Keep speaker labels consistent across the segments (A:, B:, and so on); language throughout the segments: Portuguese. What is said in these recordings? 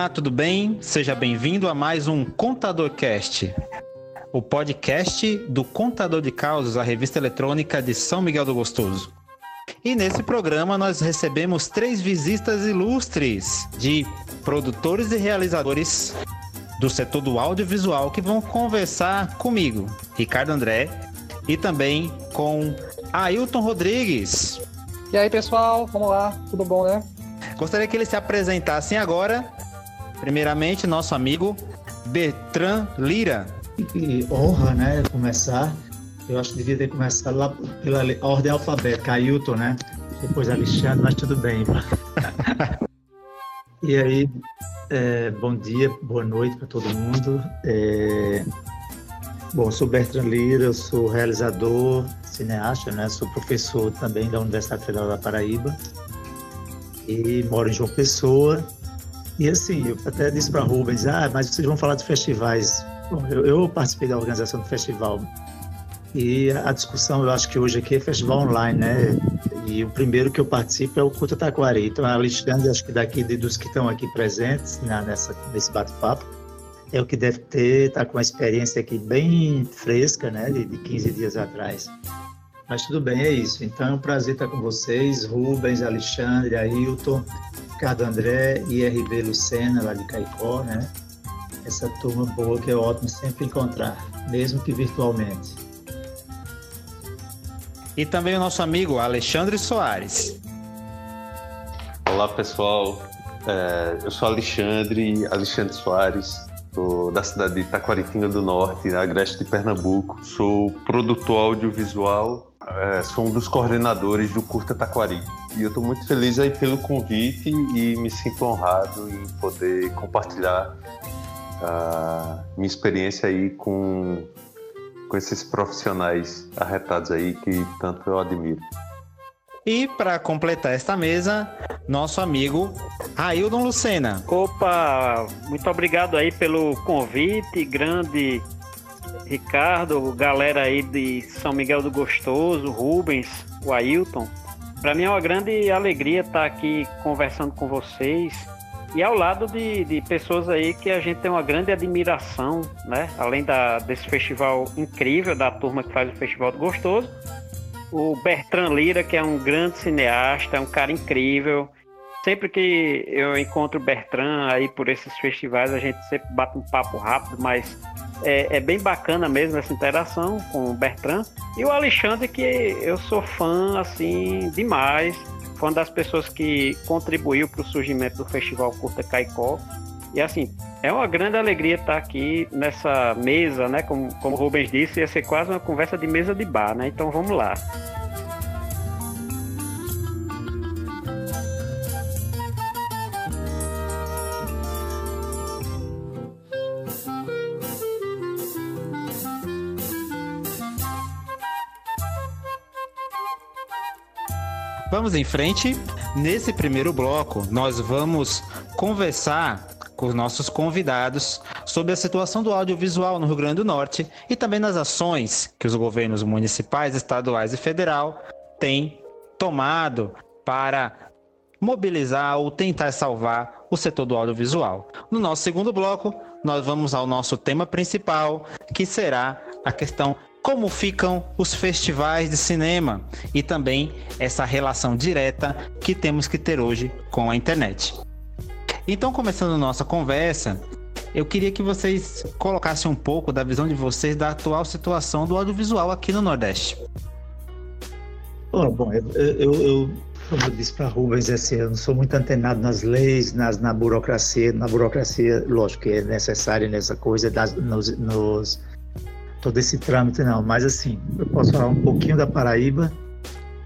A: Olá, tudo bem? Seja bem-vindo a mais um Contador Cast, o podcast do Contador de Causas, a revista eletrônica de São Miguel do Gostoso. E nesse programa nós recebemos três visitas ilustres de produtores e realizadores do setor do audiovisual que vão conversar comigo, Ricardo André, e também com Ailton Rodrigues.
B: E aí, pessoal, vamos lá, tudo bom, né?
A: Gostaria que eles se apresentassem agora. Primeiramente, nosso amigo Bertrand Lira.
C: Que honra, né? Começar. Eu acho que devia ter começado lá pela ordem alfabética, Ailton, né? Depois Alexandre, mas tudo bem. e aí, é, bom dia, boa noite para todo mundo. É, bom, sou Bertrand Lira, eu sou realizador, cineasta, né? Sou professor também da Universidade Federal da Paraíba e moro em João Pessoa. E assim, eu até disse para Rubens, ah, mas vocês vão falar de festivais. Bom, eu, eu, participei da organização do festival e a discussão, eu acho que hoje aqui é festival online, né? E o primeiro que eu participo é o Culto Taquari. Então, a Alexandre, acho que daqui dos que estão aqui presentes né, nessa, nesse bate-papo, é o que deve ter, tá com uma experiência aqui bem fresca, né? De, de 15 dias atrás. Mas tudo bem, é isso. Então é um prazer estar com vocês, Rubens, Alexandre, Ailton, Ricardo André e RB Lucena, lá de Caicó, né? Essa turma boa que é ótimo sempre encontrar, mesmo que virtualmente.
A: E também o nosso amigo Alexandre Soares.
D: Olá, pessoal. É, eu sou Alexandre, Alexandre Soares, sou da cidade de Taquaritinga do Norte, agreste de Pernambuco. Sou produtor audiovisual é, sou um dos coordenadores do Curta Taquari. E eu estou muito feliz aí pelo convite e me sinto honrado em poder compartilhar a minha experiência aí com, com esses profissionais arretados aí que tanto eu admiro.
A: E para completar esta mesa, nosso amigo Raildon Lucena.
E: Opa, muito obrigado aí pelo convite, grande Ricardo, galera aí de São Miguel do Gostoso, Rubens, o Ailton. Para mim é uma grande alegria estar aqui conversando com vocês e ao lado de, de pessoas aí que a gente tem uma grande admiração, né? Além da, desse festival incrível da turma que faz o Festival do Gostoso, o Bertrand Lira, que é um grande cineasta, é um cara incrível. Sempre que eu encontro o Bertrand aí por esses festivais, a gente sempre bate um papo rápido, mas é, é, bem bacana mesmo essa interação com o Bertrand. E o Alexandre, que eu sou fã, assim, demais. Uma das pessoas que contribuiu para o surgimento do Festival Curta Caicó. E assim, é uma grande alegria estar aqui nessa mesa, né? Como, como o Rubens disse, ia ser quase uma conversa de mesa de bar, né? Então vamos lá.
A: Vamos em frente. Nesse primeiro bloco, nós vamos conversar com os nossos convidados sobre a situação do audiovisual no Rio Grande do Norte e também nas ações que os governos municipais, estaduais e federal têm tomado para mobilizar ou tentar salvar o setor do audiovisual. No nosso segundo bloco, nós vamos ao nosso tema principal, que será a questão como ficam os festivais de cinema e também essa relação direta que temos que ter hoje com a internet. Então, começando nossa conversa, eu queria que vocês colocassem um pouco da visão de vocês da atual situação do audiovisual aqui no Nordeste.
C: Oh, bom, eu, eu, eu, como eu disse para Rubens esse ano, sou muito antenado nas leis, nas, na burocracia, na burocracia, lógico que é necessária nessa coisa, das, nos, nos todo esse trâmite não, mas assim, eu posso falar um pouquinho da Paraíba,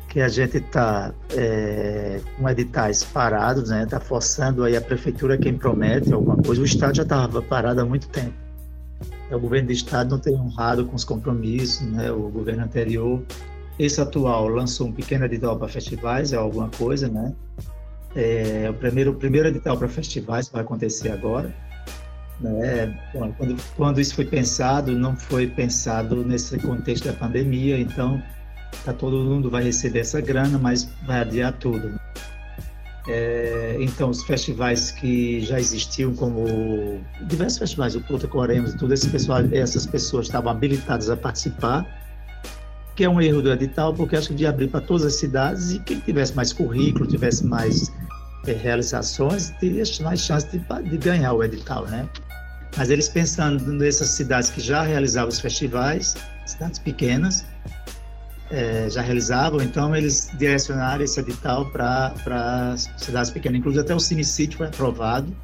C: que a gente está é, com editais parados, né? Está forçando aí a prefeitura quem promete alguma coisa. O Estado já estava parado há muito tempo. O governo do Estado não tem honrado com os compromissos, né? O governo anterior, esse atual, lançou um pequeno edital para festivais, é alguma coisa, né? É, o primeiro, o primeiro edital para festivais vai acontecer agora. Né? Quando, quando isso foi pensado, não foi pensado nesse contexto da pandemia, então tá, todo mundo vai receber essa grana, mas vai adiar tudo. É, então, os festivais que já existiam, como diversos festivais, o Pluta Coremos e tudo, esse pessoal, essas pessoas estavam habilitadas a participar, que é um erro do edital, porque acho que de abrir para todas as cidades e quem tivesse mais currículo, tivesse mais é, realizações, teria mais chance de, de ganhar o edital, né? Mas eles pensando nessas cidades que já realizavam os festivais, cidades pequenas, é, já realizavam, então eles direcionaram esse edital para cidades pequenas. Inclusive até o Cine City foi aprovado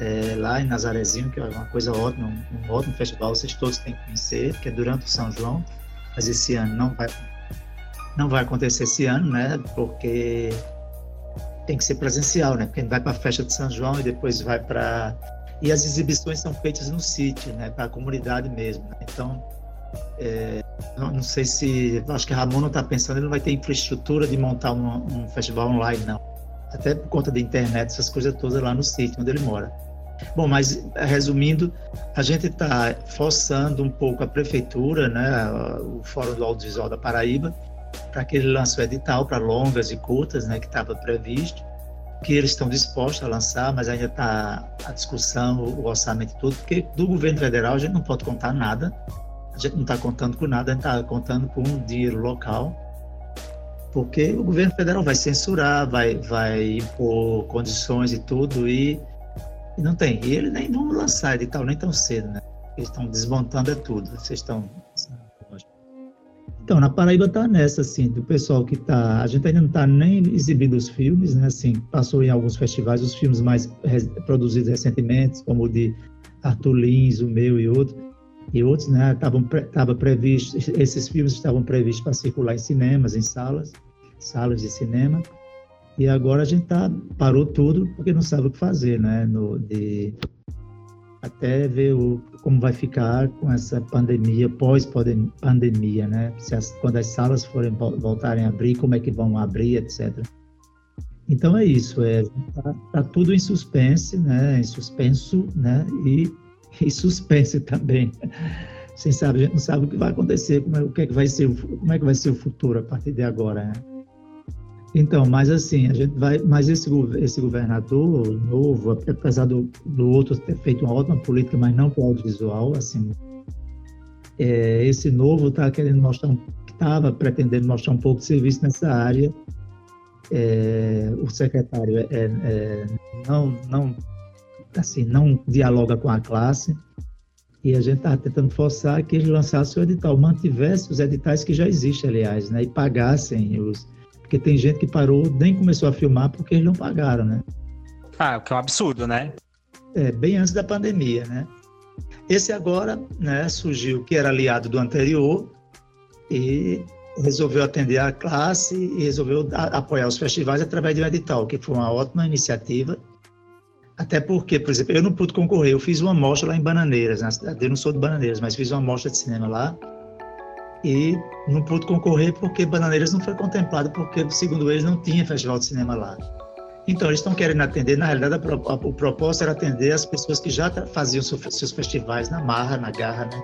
C: é, lá em Nazarezinho, que é uma coisa ótima, um, um, ótimo festival, vocês todos têm que conhecer, que é durante o São João, mas esse ano não vai, não vai acontecer esse ano, né? Porque tem que ser presencial, né? Porque vai para a festa de São João e depois vai para e as exibições são feitas no sítio, né? Para a comunidade mesmo. Né? Então é, não, não, sei se. Acho que Ramon não está pensando, ele não vai ter infraestrutura de montar um, um, festival online, não. Até por conta da internet, essas coisas todas lá no sítio onde ele mora. Bom, mas resumindo, a gente está forçando um pouco a prefeitura, né, o Fórum do Audiovisual da Paraíba, para que ele lance o edital para longas e curtas, né, que estava previsto, que eles estão dispostos a lançar, mas ainda está a discussão, o orçamento e tudo, porque do governo federal a gente não pode contar nada, a gente não está contando com nada, a gente está contando com um dinheiro local, porque o governo federal vai censurar, vai, vai impor condições e tudo, e, e não tem. E eles nem vão lançar edital nem tão cedo, né? Eles estão desmontando é tudo. Vocês estão. Então, na Paraíba está nessa, assim, do pessoal que está. A gente ainda não está nem exibindo os filmes, né? Assim, passou em alguns festivais os filmes mais produzidos recentemente, como o de Arthur Lins, o meu e outro e outros, né, estavam estava previsto, esses filmes estavam previstos para circular em cinemas, em salas, salas de cinema. E agora a gente tá, parou tudo porque não sabe o que fazer, né, no, de até ver o, como vai ficar com essa pandemia, pós-pandemia, né? As, quando as salas forem voltarem a abrir, como é que vão abrir, etc. Então é isso, é, tá, tá tudo em suspense, né? Em suspenso, né? E e suspense também. Sem saber, a gente não sabe o que vai acontecer, como é, o que, é que vai ser, como é que vai ser o futuro a partir de agora. Né? Então, mas assim, a gente vai, mas esse, esse governador novo, apesar do, do outro ter feito uma ótima política, mas não para o audiovisual, assim, é, esse novo está querendo mostrar, estava pretendendo mostrar um pouco de serviço nessa área. É, o secretário é, é, não, não assim, não dialoga com a classe, e a gente está tentando forçar que eles lançassem o edital, mantivessem os editais que já existem, aliás, né, e pagassem os... Porque tem gente que parou, nem começou a filmar porque eles não pagaram, né?
A: Ah, o que é um absurdo, né?
C: É, bem antes da pandemia, né? Esse agora, né, surgiu que era aliado do anterior e resolveu atender a classe e resolveu apoiar os festivais através de um edital, que foi uma ótima iniciativa até porque, por exemplo, eu não pude concorrer, eu fiz uma mostra lá em Bananeiras, na cidade, eu não sou de Bananeiras, mas fiz uma mostra de cinema lá e não pude concorrer porque Bananeiras não foi contemplado, porque, segundo eles, não tinha festival de cinema lá. Então, eles estão querendo atender, na realidade, a, a, o propósito era atender as pessoas que já faziam seus festivais na marra, na garra, né?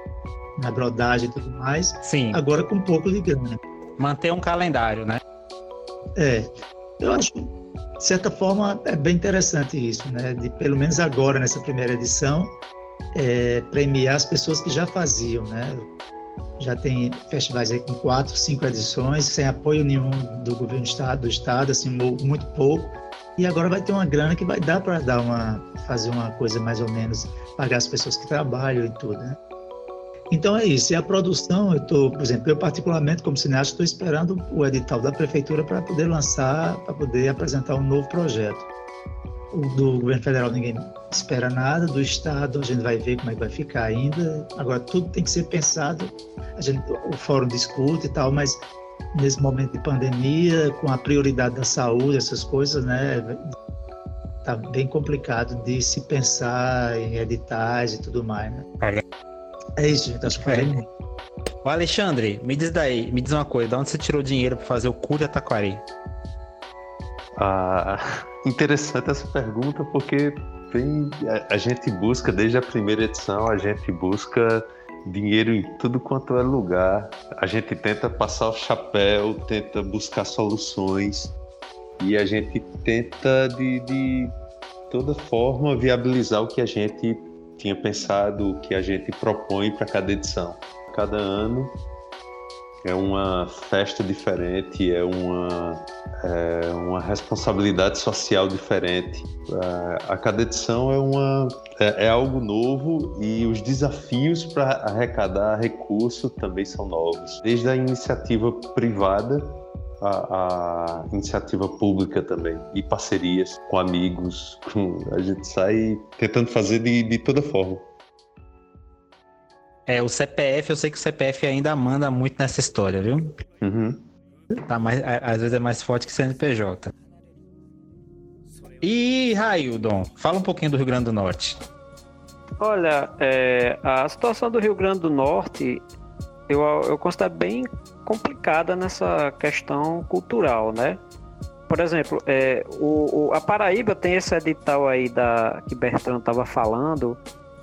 C: na brodagem e tudo mais,
A: Sim.
C: agora com um pouco de grana.
A: Manter um calendário, né?
C: É, eu acho de certa forma, é bem interessante isso, né? De pelo menos agora, nessa primeira edição, é, premiar as pessoas que já faziam, né? Já tem festivais aí com quatro, cinco edições, sem apoio nenhum do governo do estado, do estado, assim, muito pouco. E agora vai ter uma grana que vai dar para dar uma, fazer uma coisa mais ou menos, pagar as pessoas que trabalham e tudo, né? Então é isso. E a produção, eu estou, por exemplo, eu particularmente como cineasta estou esperando o edital da prefeitura para poder lançar, para poder apresentar um novo projeto. Do governo federal ninguém espera nada, do estado a gente vai ver como é que vai ficar ainda. Agora tudo tem que ser pensado. A gente, o fórum discute e tal, mas nesse momento de pandemia, com a prioridade da saúde, essas coisas, né, tá bem complicado de se pensar em editais e tudo mais, né? É isso, gente. Acho que falei muito.
A: Ô Alexandre, me diz daí, me diz uma coisa, de onde você tirou dinheiro para fazer o cu de Ataquari?
D: Ah, interessante essa pergunta, porque vem, a, a, gente busca, desde a primeira edição, a gente busca dinheiro em tudo quanto é lugar. A gente tenta passar o chapéu, tenta buscar soluções. e a gente tenta de, de toda forma viabilizar o que a gente tinha pensado, o que a gente propõe para cada edição. Cada ano é uma festa diferente, é uma, é uma responsabilidade social diferente. A, a cada edição é, uma, é, é, algo novo e os desafios para arrecadar recurso também são novos. Desde a iniciativa privada a, a, iniciativa pública também e parcerias com amigos. Com, a gente sai tentando fazer de, de toda forma.
A: É, o CPF, eu sei que o CPF ainda manda muito nessa história, viu?
D: Uhum.
A: Tá mais, às vezes é mais forte que o CNPJ. E Raildon, fala um pouquinho do Rio Grande do Norte.
E: Olha, é, a situação do Rio Grande do Norte eu, eu considero bem complicada nessa questão cultural, né? Por exemplo, é, o, o, a Paraíba tem esse edital aí da, que Bertrand estava falando,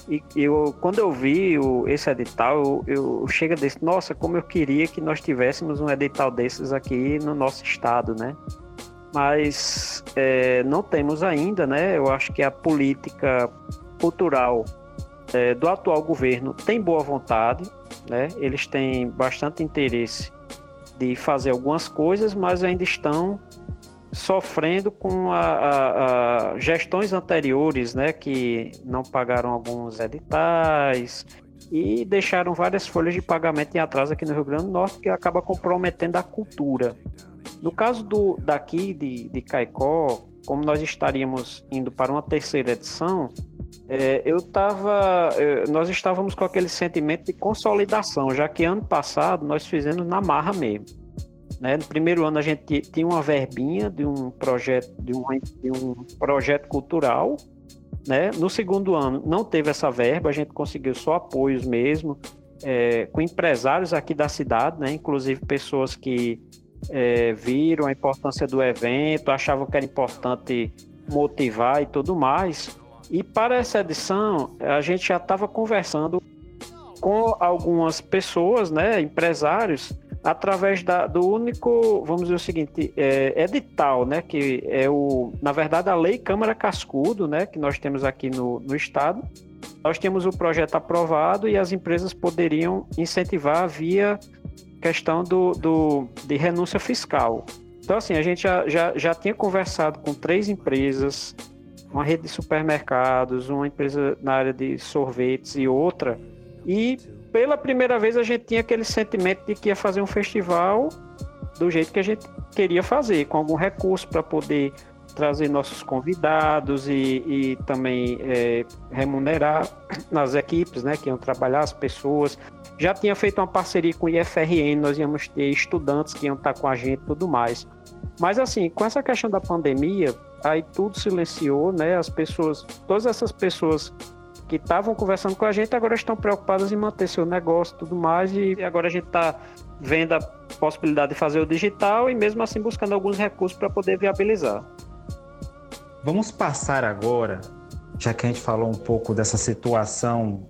E: e eu, quando eu vi o, esse edital, eu, eu chega desse, nossa, como eu queria que nós tivéssemos um edital desses aqui no nosso estado, né? Mas é, não temos ainda, né? Eu acho que a política cultural é, do atual governo tem boa vontade, né? Eles têm bastante interesse de fazer algumas coisas, mas ainda estão sofrendo com a, a, a gestões anteriores, né, que não pagaram alguns editais e deixaram várias folhas de pagamento em atraso aqui no Rio Grande do Norte, que acaba comprometendo a cultura. No caso do daqui de, de Caicó, como nós estaríamos indo para uma terceira edição, é, eu estava, nós estávamos com aquele sentimento de consolidação, já que ano passado nós fizemos na marra mesmo. Né? No primeiro ano a gente tinha uma verbinha de um projeto, de um, de um projeto cultural. Né? No segundo ano não teve essa verba, a gente conseguiu só apoios mesmo, é, com empresários aqui da cidade, né? inclusive pessoas que é, viram a importância do evento, achavam que era importante motivar e tudo mais. E para essa edição, a gente já estava conversando com algumas pessoas, né, empresários, através da, do único, vamos dizer o seguinte, é, edital, né, que é o, na verdade, a Lei Câmara Cascudo, né, que nós temos aqui no, no estado. Nós temos o projeto aprovado e as empresas poderiam incentivar via questão do, do, de renúncia fiscal. Então, assim, a gente já, já, já tinha conversado com três empresas, uma rede de supermercados, uma empresa na área de sorvetes e outra, e pela primeira vez a gente tinha aquele sentimento de que ia fazer um festival do jeito que a gente queria fazer, com algum recurso para poder trazer nossos convidados e, e também é, remunerar nas equipes, né, que iam trabalhar as pessoas. Já tinha feito uma parceria com o IFRN, nós íamos ter estudantes que iam estar com a gente e tudo mais. Mas assim, com essa questão da pandemia, aí tudo silenciou, né? As pessoas, todas essas pessoas que estavam conversando com a gente agora estão preocupadas em manter seu negócio e tudo mais, e agora a gente está vendo a possibilidade de fazer o digital e mesmo assim buscando alguns recursos para poder viabilizar.
A: Vamos passar agora, já que a gente falou um pouco dessa situação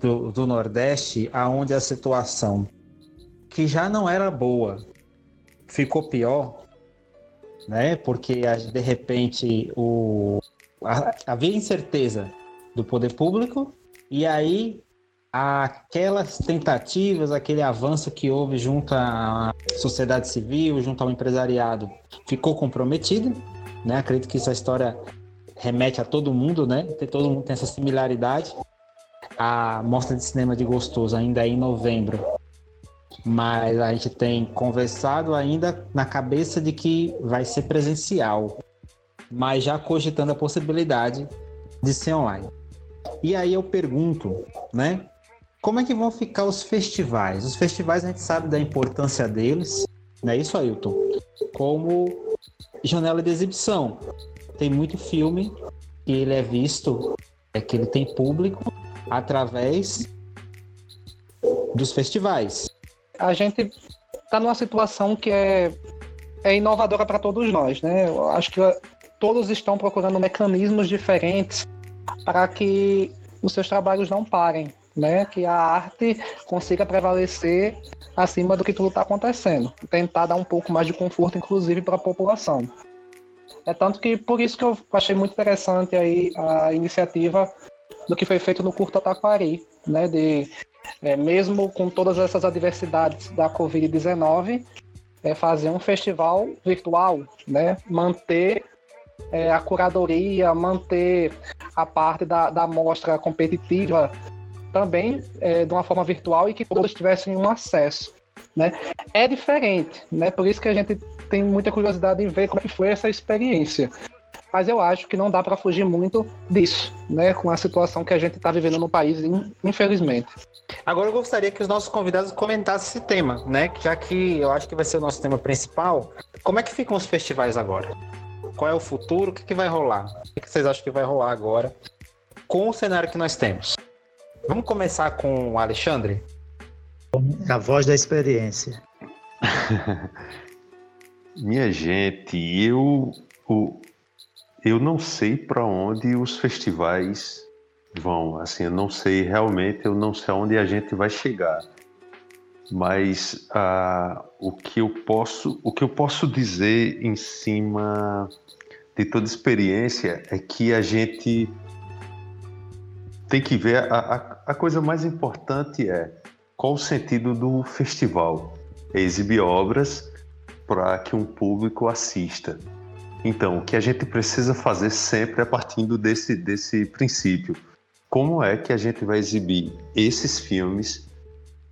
A: do, do Nordeste, aonde a situação que já não era boa ficou pior, né? Porque de repente o havia incerteza do poder público, e aí aquelas tentativas, aquele avanço que houve junto à sociedade civil, junto ao empresariado, ficou comprometido, né? Acredito que essa história remete a todo mundo, né? Todo mundo tem essa similaridade. A mostra de cinema de Gostoso ainda é em novembro, mas a gente tem conversado ainda na cabeça de que vai ser presencial, mas já cogitando a possibilidade de ser online. E aí eu pergunto, né? Como é que vão ficar os festivais? Os festivais a gente sabe da importância deles, não é isso, Ailton? Como janela de exibição. Tem muito filme que ele é visto, é que ele tem público através dos festivais.
B: A gente está numa situação que é, é inovadora para todos nós, né? Eu acho que todos estão procurando mecanismos diferentes para que os seus trabalhos não parem. né? Que a arte consiga prevalecer acima do que tudo está acontecendo. Tentar dar um pouco mais de conforto, inclusive, para a população. É tanto que por isso que eu achei muito interessante aí a iniciativa do que foi feito no Curta Taquari, né? De é, mesmo com todas essas adversidades da Covid-19, é, fazer um festival virtual, né? Manter é, a curadoria, manter a parte da, da mostra competitiva também é, de uma forma virtual e que todos tivessem um acesso. Né? É diferente, né? Por isso que a gente tem muita curiosidade em ver como é foi essa experiência. Mas eu acho que não dá para fugir muito disso, né? Com a situação que a gente está vivendo no país, infelizmente.
A: Agora eu gostaria que os nossos convidados comentassem esse tema, né? Já que eu acho que vai ser o nosso tema principal. Como é que ficam os festivais agora? Qual é o futuro? O que, que vai rolar? O que vocês acham que vai rolar agora com o cenário que nós temos? Vamos começar com o Alexandre?
C: A voz da experiência.
D: Minha gente, eu, eu não sei para onde os festivais vão. Assim, eu não sei realmente, eu não sei aonde a gente vai chegar. Mas ah, o que eu posso, o que eu posso dizer em cima de toda experiência é que a gente tem que ver a, a, a coisa mais importante é qual o sentido do festival? É exibir obras para que um público assista. Então, o que a gente precisa fazer sempre é partindo desse, desse princípio. Como é que a gente vai exibir esses filmes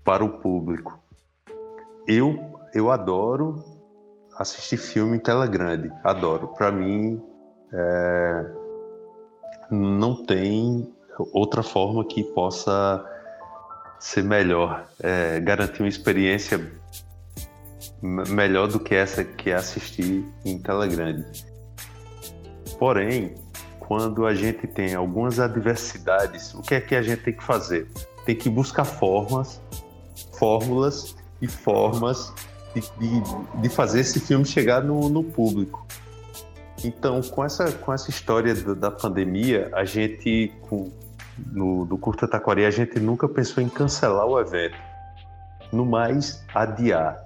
D: para o público? Eu, eu adoro assistir filme em tela grande, adoro. Para mim, é, não tem outra forma que possa ser melhor, é, garantir uma experiência melhor do que essa que é assistir em tela grande. Porém, quando a gente tem algumas adversidades, o que é que a gente tem que fazer? Tem que buscar formas, fórmulas e formas de, de, de fazer esse filme chegar no, no, público. Então, com essa, com essa história da, da pandemia, a gente, com, no, do Curta Taquari, a gente nunca pensou em cancelar o evento. No mais, adiar.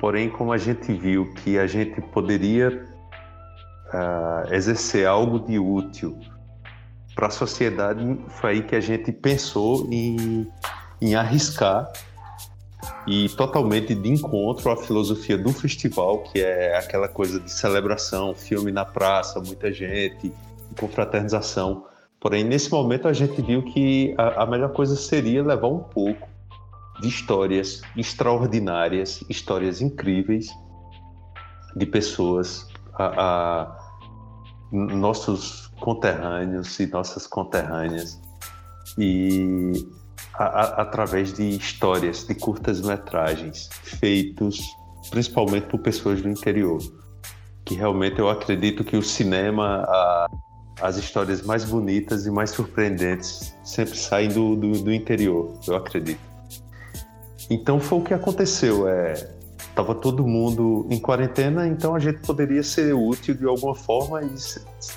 D: Porém, como a gente viu que a gente poderia uh, exercer algo de útil para a sociedade, foi aí que a gente pensou em, em arriscar e totalmente de encontro à filosofia do festival, que é aquela coisa de celebração, filme na praça, muita gente, confraternização. Porém, nesse momento a gente viu que a, a melhor coisa seria levar um pouco de histórias extraordinárias, histórias incríveis de pessoas, a, a, nossos conterrâneos e nossas conterrâneas, e através de histórias, de curtas metragens, feitos principalmente por pessoas do interior. Que realmente eu acredito que o cinema, a, as histórias mais bonitas e mais surpreendentes sempre saem do, do, do, interior, eu acredito. Então foi o que aconteceu. É, tava todo mundo em quarentena, então a gente poderia ser útil de alguma forma e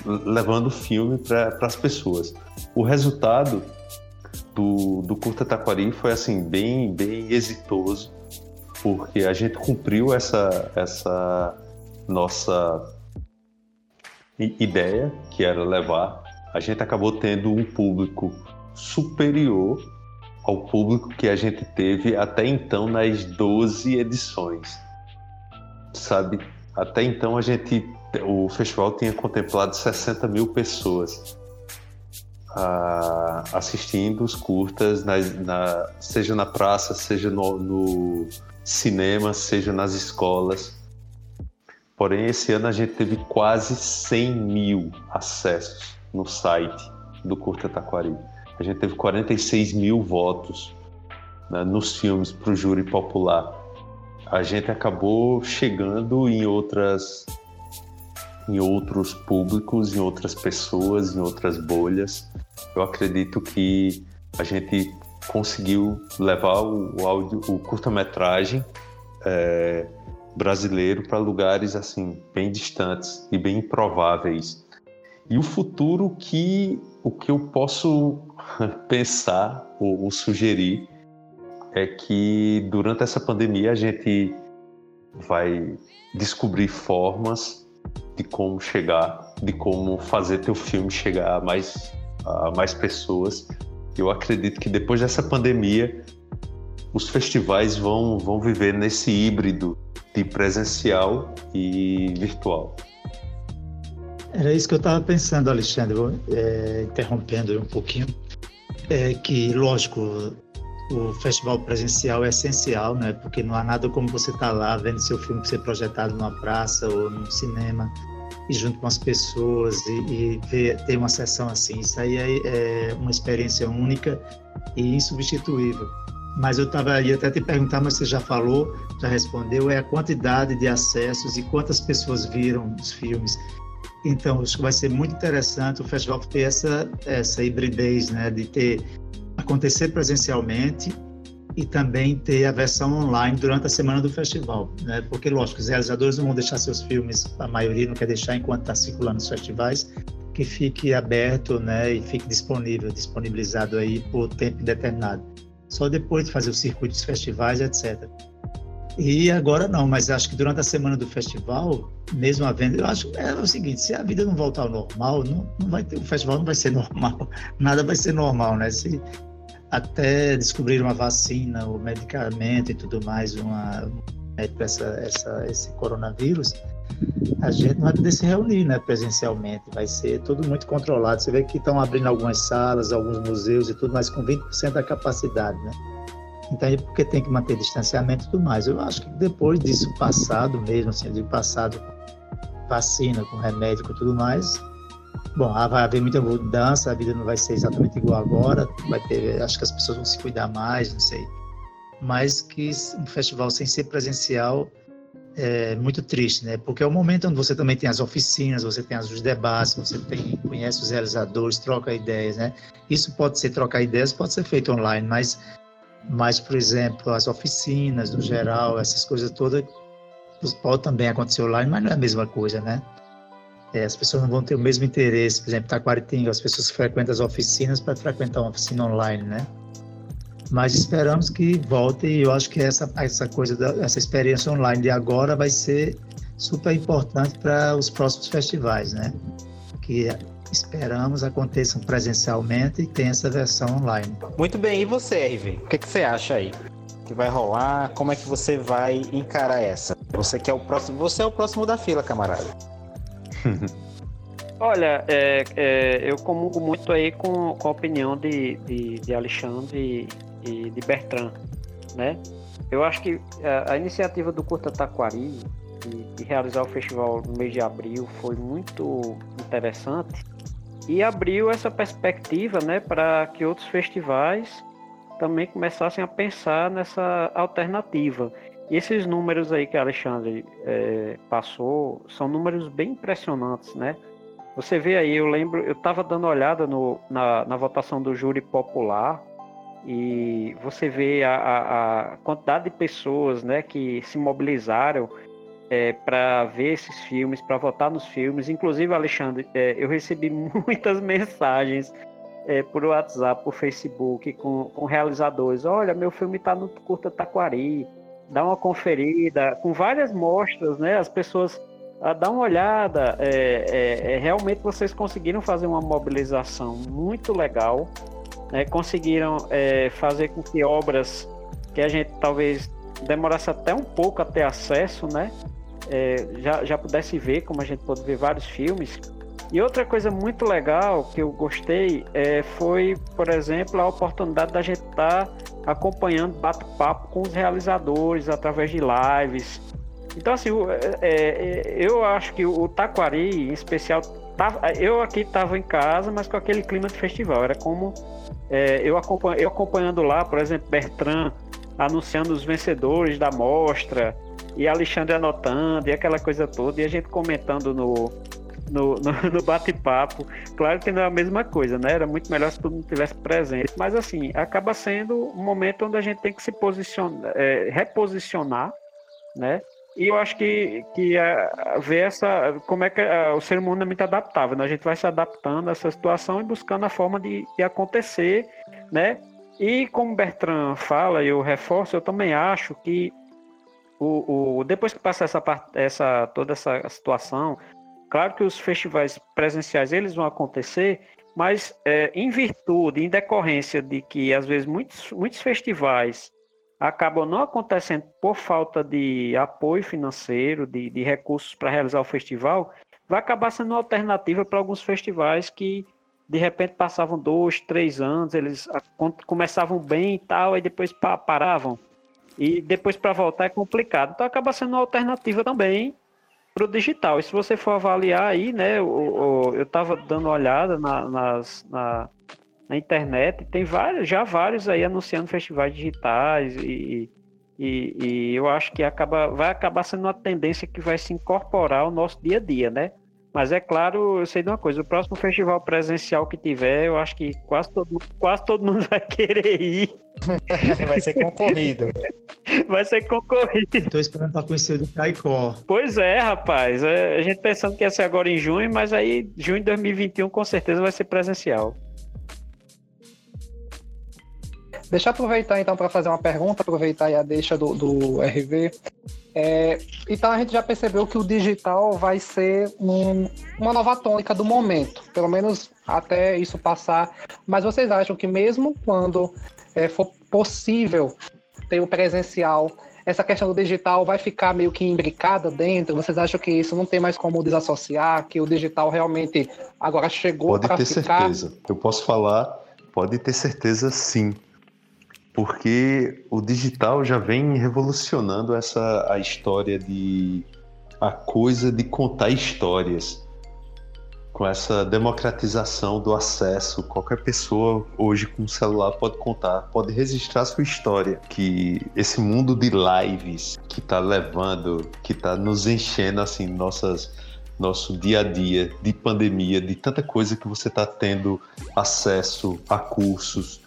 D: levando o filme para as pessoas. O resultado do, do Curta Taquari foi assim bem bem exitoso, porque a gente cumpriu essa essa nossa ideia, que era levar, a gente acabou tendo um público superior ao público que a gente teve até então nas 12 edições. Sabe? Até então a gente, o festival tinha contemplado 60 mil pessoas ah, assistindo os curtas, na, na, seja na praça, seja no, no cinema, seja nas escolas. Porém, esse ano a gente teve quase 100 mil acessos no site do Curta Taquari. A gente teve 46 mil votos né, nos filmes para o júri popular. A gente acabou chegando em outras em outros públicos, em outras pessoas, em outras bolhas. Eu acredito que a gente conseguiu levar o, áudio, o curta-metragem é, brasileiro para lugares assim bem distantes e bem improváveis. E o futuro que o que eu posso pensar ou, ou sugerir é que durante essa pandemia a gente vai descobrir formas de como chegar, de como fazer teu filme chegar a mais, a mais pessoas. Eu acredito que depois dessa pandemia os festivais vão, vão viver nesse híbrido de presencial e virtual.
C: Era isso que eu estava pensando, Alexandre, é, interrompendo um pouquinho. É que, lógico, o festival presencial é essencial, né? Porque não há nada como você estar tá lá vendo seu filme ser projetado numa praça ou num cinema e junto com as pessoas e, e ver, ter uma sessão assim. Isso aí é, é uma experiência única e insubstituível. Mas eu estava ia até te perguntar, mas você já falou, já respondeu, é a quantidade de acessos e quantas pessoas viram os filmes. Então, acho que vai ser muito interessante o festival ter essa, essa hibridez, né, de ter acontecer presencialmente e também ter a versão online durante a semana do festival, né? Porque, lógico, os realizadores não vão deixar seus filmes, a maioria não quer deixar enquanto está circulando nos festivais, que fique aberto, né? E fique disponível, disponibilizado aí por tempo indeterminado. Só depois de fazer o circuito dos festivais, etc. E agora não, mas acho que durante a semana do festival, mesmo havendo, eu acho é o seguinte, se a vida não voltar ao normal, não, não vai ter, o festival não vai ser normal, nada vai ser normal, né? Se até descobrir uma vacina, o medicamento e tudo mais, uma essa, essa, esse coronavírus, a gente não vai poder se reunir né, presencialmente, vai ser tudo muito controlado. Você vê que estão abrindo algumas salas, alguns museus e tudo, mas com 20% da capacidade, né? Então, é porque tem que manter distanciamento e tudo mais. Eu acho que depois disso passado mesmo, assim, de passado vacina, com remédio, com tudo mais, bom, vai haver muita mudança, a vida não vai ser exatamente igual agora, vai ter, acho que as pessoas vão se cuidar mais, não sei. Mas que um festival sem ser presencial é muito triste, né? Porque é o momento onde você também tem as oficinas, você tem os debates, você tem, conhece os realizadores, troca ideias, né? Isso pode ser trocar ideias, pode ser feito online, mas mas, por exemplo, as oficinas, no geral, essas coisas todas, pode também acontecer online, mas não é a mesma coisa, né? É, as pessoas não vão ter o mesmo interesse, por exemplo, Taquaritinga, as pessoas frequentam as oficinas para frequentar uma oficina online, né? Mas esperamos que volte e eu acho que essa, essa coisa, da, essa experiência online de agora vai ser super importante para os próximos festivais, né? Que esperamos aconteçam presencialmente e tenha essa versão online.
A: Muito bem, e você, RV? O que, que você acha aí? Que vai rolar? Como é que você vai encarar essa? Você que é o próximo, você é o próximo da fila, camarada.
E: Olha, é, é, eu comungo muito aí com, com a opinião de, de, de Alexandre e de Bertrand, né? Eu acho que a, a iniciativa do Curta Taquari de, de, realizar o festival no mês de abril foi muito interessante e abriu essa perspectiva né, para que outros festivais também começassem a pensar nessa alternativa. E esses números aí que Alexandre é, passou são números bem impressionantes, né? Você vê aí, eu lembro, eu estava dando olhada no, na, na votação do júri popular e você vê a, a, a quantidade de pessoas né, que se mobilizaram é, para ver esses filmes, para votar nos filmes. Inclusive, Alexandre, é, eu recebi muitas mensagens é, por WhatsApp, por Facebook, com, com realizadores. Olha, meu filme está no Curta Taquari, dá uma conferida, com várias mostras, né? As pessoas ah, dá uma olhada. É, é, é, realmente vocês conseguiram fazer uma mobilização muito legal, né? conseguiram é, fazer com que obras que a gente talvez demorasse até um pouco a ter acesso, né? é, já, já pudesse ver, como a gente pode ver vários filmes. E outra coisa muito legal que eu gostei é, foi, por exemplo, a oportunidade da gente estar tá acompanhando bate-papo com os realizadores através de lives. Então, assim, é, é, eu acho que o Taquari, em especial, tava, eu aqui estava em casa, mas com aquele clima de festival. Era como é, eu, eu acompanhando lá, por exemplo, Bertrand anunciando os vencedores da mostra, e Alexandre anotando, e aquela coisa toda, e a gente comentando no, no, no, no bate-papo. Claro que não é a mesma coisa, né? Era muito melhor se todo mundo tivesse presente. Mas assim, acaba sendo um momento onde a gente tem que se posicionar, é, reposicionar, né? E eu acho que, que é, ver essa. como é que é, o ser humano é muito adaptável, né? A gente vai se adaptando a essa situação e buscando a forma de, de acontecer, né? E como Bertrand fala, e eu reforço, eu também acho que o, o, depois que passar essa, essa, toda essa situação, claro que os festivais presenciais eles vão acontecer, mas é, em virtude, em decorrência de que às vezes muitos, muitos festivais acabam não acontecendo por falta de apoio financeiro, de, de recursos para realizar o festival, vai acabar sendo uma alternativa para alguns festivais que de repente passavam dois, três anos, eles começavam bem e tal, e depois paravam. E depois para voltar é complicado. Então acaba sendo uma alternativa também para o digital. E se você for avaliar aí, né, o, o eu estava dando uma olhada na, nas, na, na internet, tem vários, já vários aí anunciando festivais digitais e, e, e, eu acho que acaba, vai acabar sendo uma tendência que vai se incorporar ao nosso dia a dia, né? Mas é claro, eu sei de uma coisa, o próximo festival presencial que tiver, eu acho que quase todo, quase todo mundo vai querer ir.
A: vai ser concorrido.
E: Vai ser concorrido.
C: Estou esperando para conhecer o do Caicó.
E: Pois é, rapaz. É, a gente pensando que ia ser agora em junho, mas aí junho de 2021 com certeza vai ser presencial.
B: Deixa eu aproveitar então para fazer uma pergunta, aproveitar aí a deixa do, do RV. É, então a gente já percebeu que o digital vai ser um, uma nova tônica do momento, pelo menos até isso passar. Mas vocês acham que mesmo quando é, for possível ter o presencial, essa questão do digital vai ficar meio que imbricada dentro? Vocês acham que isso não tem mais como desassociar, que o digital realmente agora chegou para
D: ficar? Pode ter certeza. Eu posso falar, pode ter certeza sim porque o digital já vem revolucionando essa a história de a coisa de contar histórias com essa democratização do acesso, qualquer pessoa hoje com um celular pode contar, pode registrar sua história. Que esse mundo de lives que está levando, que está nos enchendo assim nossas nosso dia a dia de pandemia, de tanta coisa que você está tendo acesso a cursos,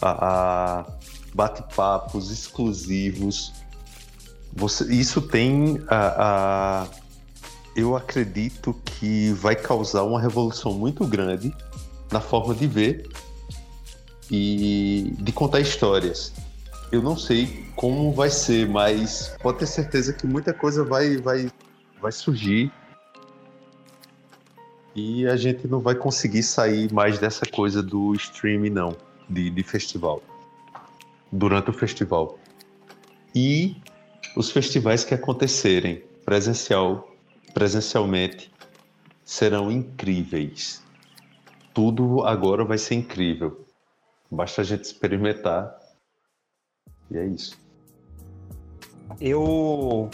D: a, a bate-papos exclusivos. Você, isso tem a, a, eu acredito que vai causar uma revolução muito grande na forma de ver e de contar histórias. Eu não sei como vai ser, mas pode ter certeza que muita coisa vai, vai, vai surgir e a gente não vai conseguir sair mais dessa coisa do streaming não, de, de festival durante o festival. E os festivais que acontecerem presencial, presencialmente serão incríveis. Tudo agora vai ser incrível. Basta a gente experimentar. E é isso.
A: Eu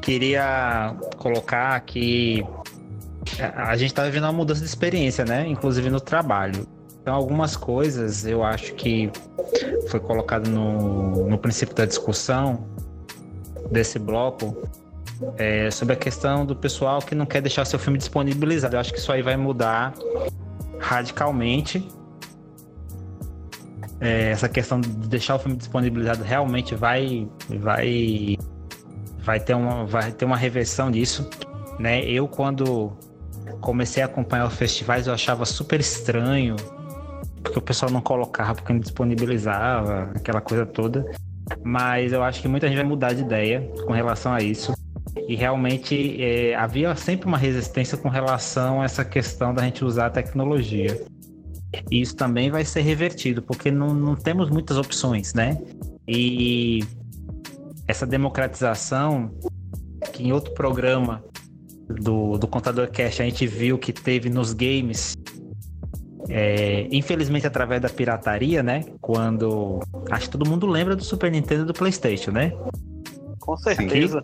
A: queria colocar que a gente está vivendo uma mudança de experiência, né? Inclusive no trabalho. Então, algumas coisas eu acho que foi colocado no, no princípio da discussão desse bloco é, sobre a questão do pessoal que não quer deixar seu filme disponibilizado. Eu acho que isso aí vai mudar radicalmente. É, essa questão de deixar o filme disponibilizado realmente vai, vai, vai ter uma, vai ter uma reversão disso. Né? Eu quando comecei a acompanhar os festivais eu achava super estranho porque o pessoal não colocava, porque não disponibilizava, aquela coisa toda. Mas eu acho que muita gente vai mudar de ideia com relação a isso. E realmente é, havia sempre uma resistência com relação a essa questão da gente usar a tecnologia. E isso também vai ser revertido, porque não, não temos muitas opções, né? E essa democratização, que em outro programa do, do Contador Cash a gente viu que teve nos games, é, infelizmente, através da pirataria, né? Quando. Acho que todo mundo lembra do Super Nintendo e do PlayStation, né?
E: Com certeza.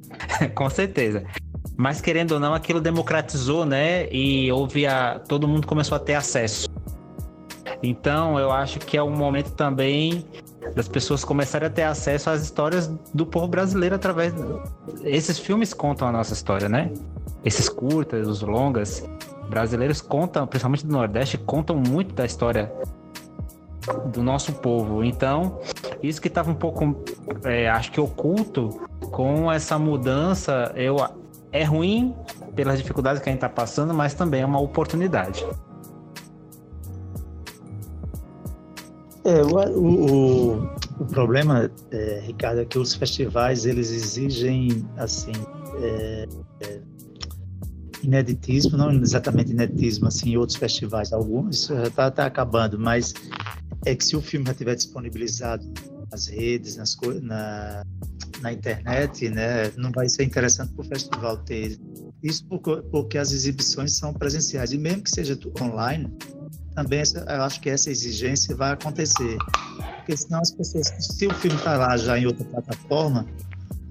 A: Com certeza. Mas querendo ou não, aquilo democratizou, né? E houve a. Todo mundo começou a ter acesso. Então, eu acho que é um momento também das pessoas começarem a ter acesso às histórias do povo brasileiro através. Esses filmes contam a nossa história, né? Esses curtas, os longas brasileiros contam, principalmente do Nordeste, contam muito da história do nosso povo. Então, isso que estava um pouco, é, acho que oculto com essa mudança, eu é ruim pelas dificuldades que a gente está passando, mas também é uma oportunidade.
C: É, o, o, o problema, é, Ricardo, é que os festivais eles exigem assim é, é, ineditismo, não exatamente ineditismo assim em outros festivais, alguns está tá acabando, mas é que se o filme já estiver disponibilizado nas redes, nas na, na internet, né, não vai ser interessante para o festival ter isso porque, porque as exibições são presenciais e mesmo que seja online também eu acho que essa exigência vai acontecer. Porque senão as pessoas, se o filme está lá já em outra plataforma,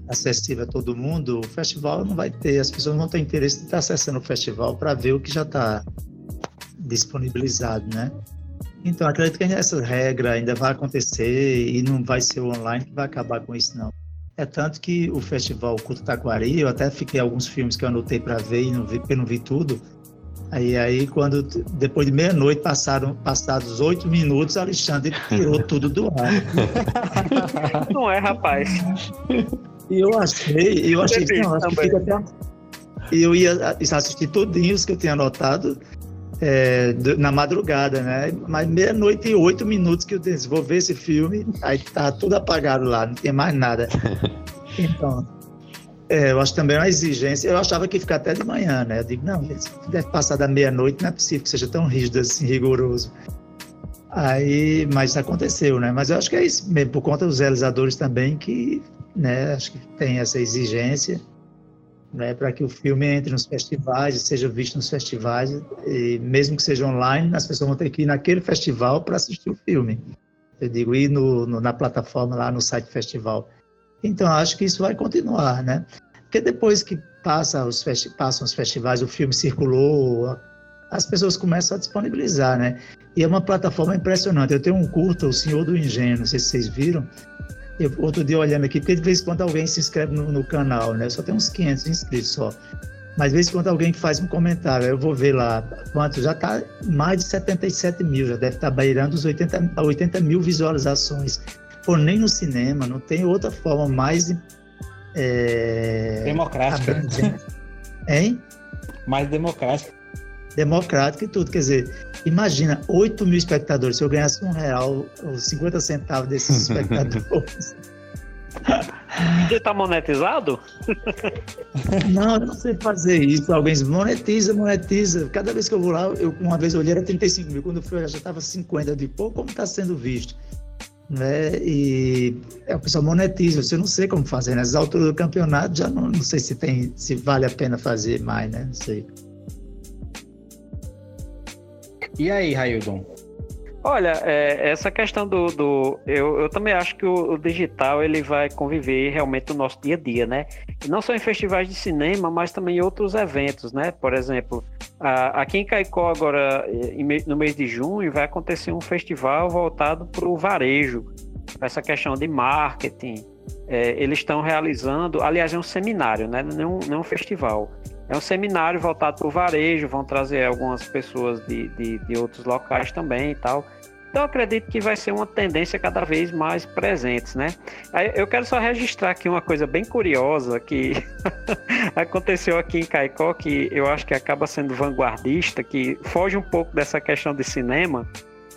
C: acessível a todo mundo, o festival não vai ter, as pessoas não têm interesse de estar acessando o festival para ver o que já está disponibilizado, né? Então, acredito que essa regra ainda vai acontecer e não vai ser o online que vai acabar com isso, não. É tanto que o festival Culto Taquari, eu até fiquei alguns filmes que eu anotei para ver e não vi, porque não vi tudo, Aí, aí quando depois de meia-noite passaram passados oito minutos, Alexandre tirou tudo do ar.
E: Não é, rapaz.
C: E eu achei, eu achei que, não, acho que fica até. Eu ia assistir todinhos que eu tinha anotado é, na madrugada, né? Mas meia-noite e oito minutos que eu disse, vou ver esse filme, aí tá tudo apagado lá, não tem mais nada. Então, é, eu acho também uma exigência. Eu achava que ia ficar até de manhã, né? Eu digo, não, deve passar da meia-noite, não é possível que seja tão rígido assim, rigoroso. Aí, mas aconteceu, né? Mas eu acho que é isso mesmo, por conta dos realizadores também, que, né, acho que tem essa exigência, né, para que o filme entre nos festivais seja visto nos festivais, e mesmo que seja online, as pessoas vão ter que ir naquele festival para assistir o filme. Eu digo, ir no, no, na plataforma lá no site festival. Então, acho que isso vai continuar, né? Porque depois que passa os passam os festivais, o filme circulou, as pessoas começam a disponibilizar, né? E é uma plataforma impressionante. Eu tenho um curto, O Senhor do Engenho, não sei se vocês viram. Eu, outro dia olhando aqui, porque de vez em quando alguém se inscreve no, no canal, né? Eu só tenho uns 500 inscritos só. Mas de vez em quando alguém faz um comentário, eu vou ver lá quanto, já está mais de 77 mil, já deve estar tá beirando os 80, 80 mil visualizações for nem no cinema, não tem outra forma mais
A: é, democrática.
C: Hein?
A: Mais democrática.
C: Democrática e tudo. Quer dizer, imagina 8 mil espectadores. Se eu ganhasse um real ou 50 centavos desses espectadores.
E: Você tá monetizado?
C: Não, eu não sei fazer isso. Alguém diz, monetiza, monetiza. Cada vez que eu vou lá, eu uma vez eu olhei, era 35 mil. Quando eu fui, já estava 50. de pô, como está sendo visto? né? E é, o pessoal monetiza. Eu não sei como fazer. Nessas né? alturas do campeonato, já não, não sei se tem, se vale a pena fazer mais, né? Não sei.
A: E aí, Raildon?
E: Olha, é, essa questão do, do eu, eu, também acho que o, o, digital ele vai conviver realmente no nosso dia a dia, né? E não só em festivais de cinema, mas também em outros eventos, né? Por exemplo, a, aqui em Caicó agora, no mês de junho, vai acontecer um festival voltado para o varejo, essa questão de marketing. É, eles estão realizando, aliás, é um seminário, né? Não, não é um festival. É um seminário voltado para o varejo, vão trazer algumas pessoas de, de, de outros locais também e tal. Então acredito que vai ser uma tendência cada vez mais presente, né? Eu quero só registrar aqui uma coisa bem curiosa que aconteceu aqui em Caicó, que eu acho que acaba sendo vanguardista, que foge um pouco dessa questão de cinema,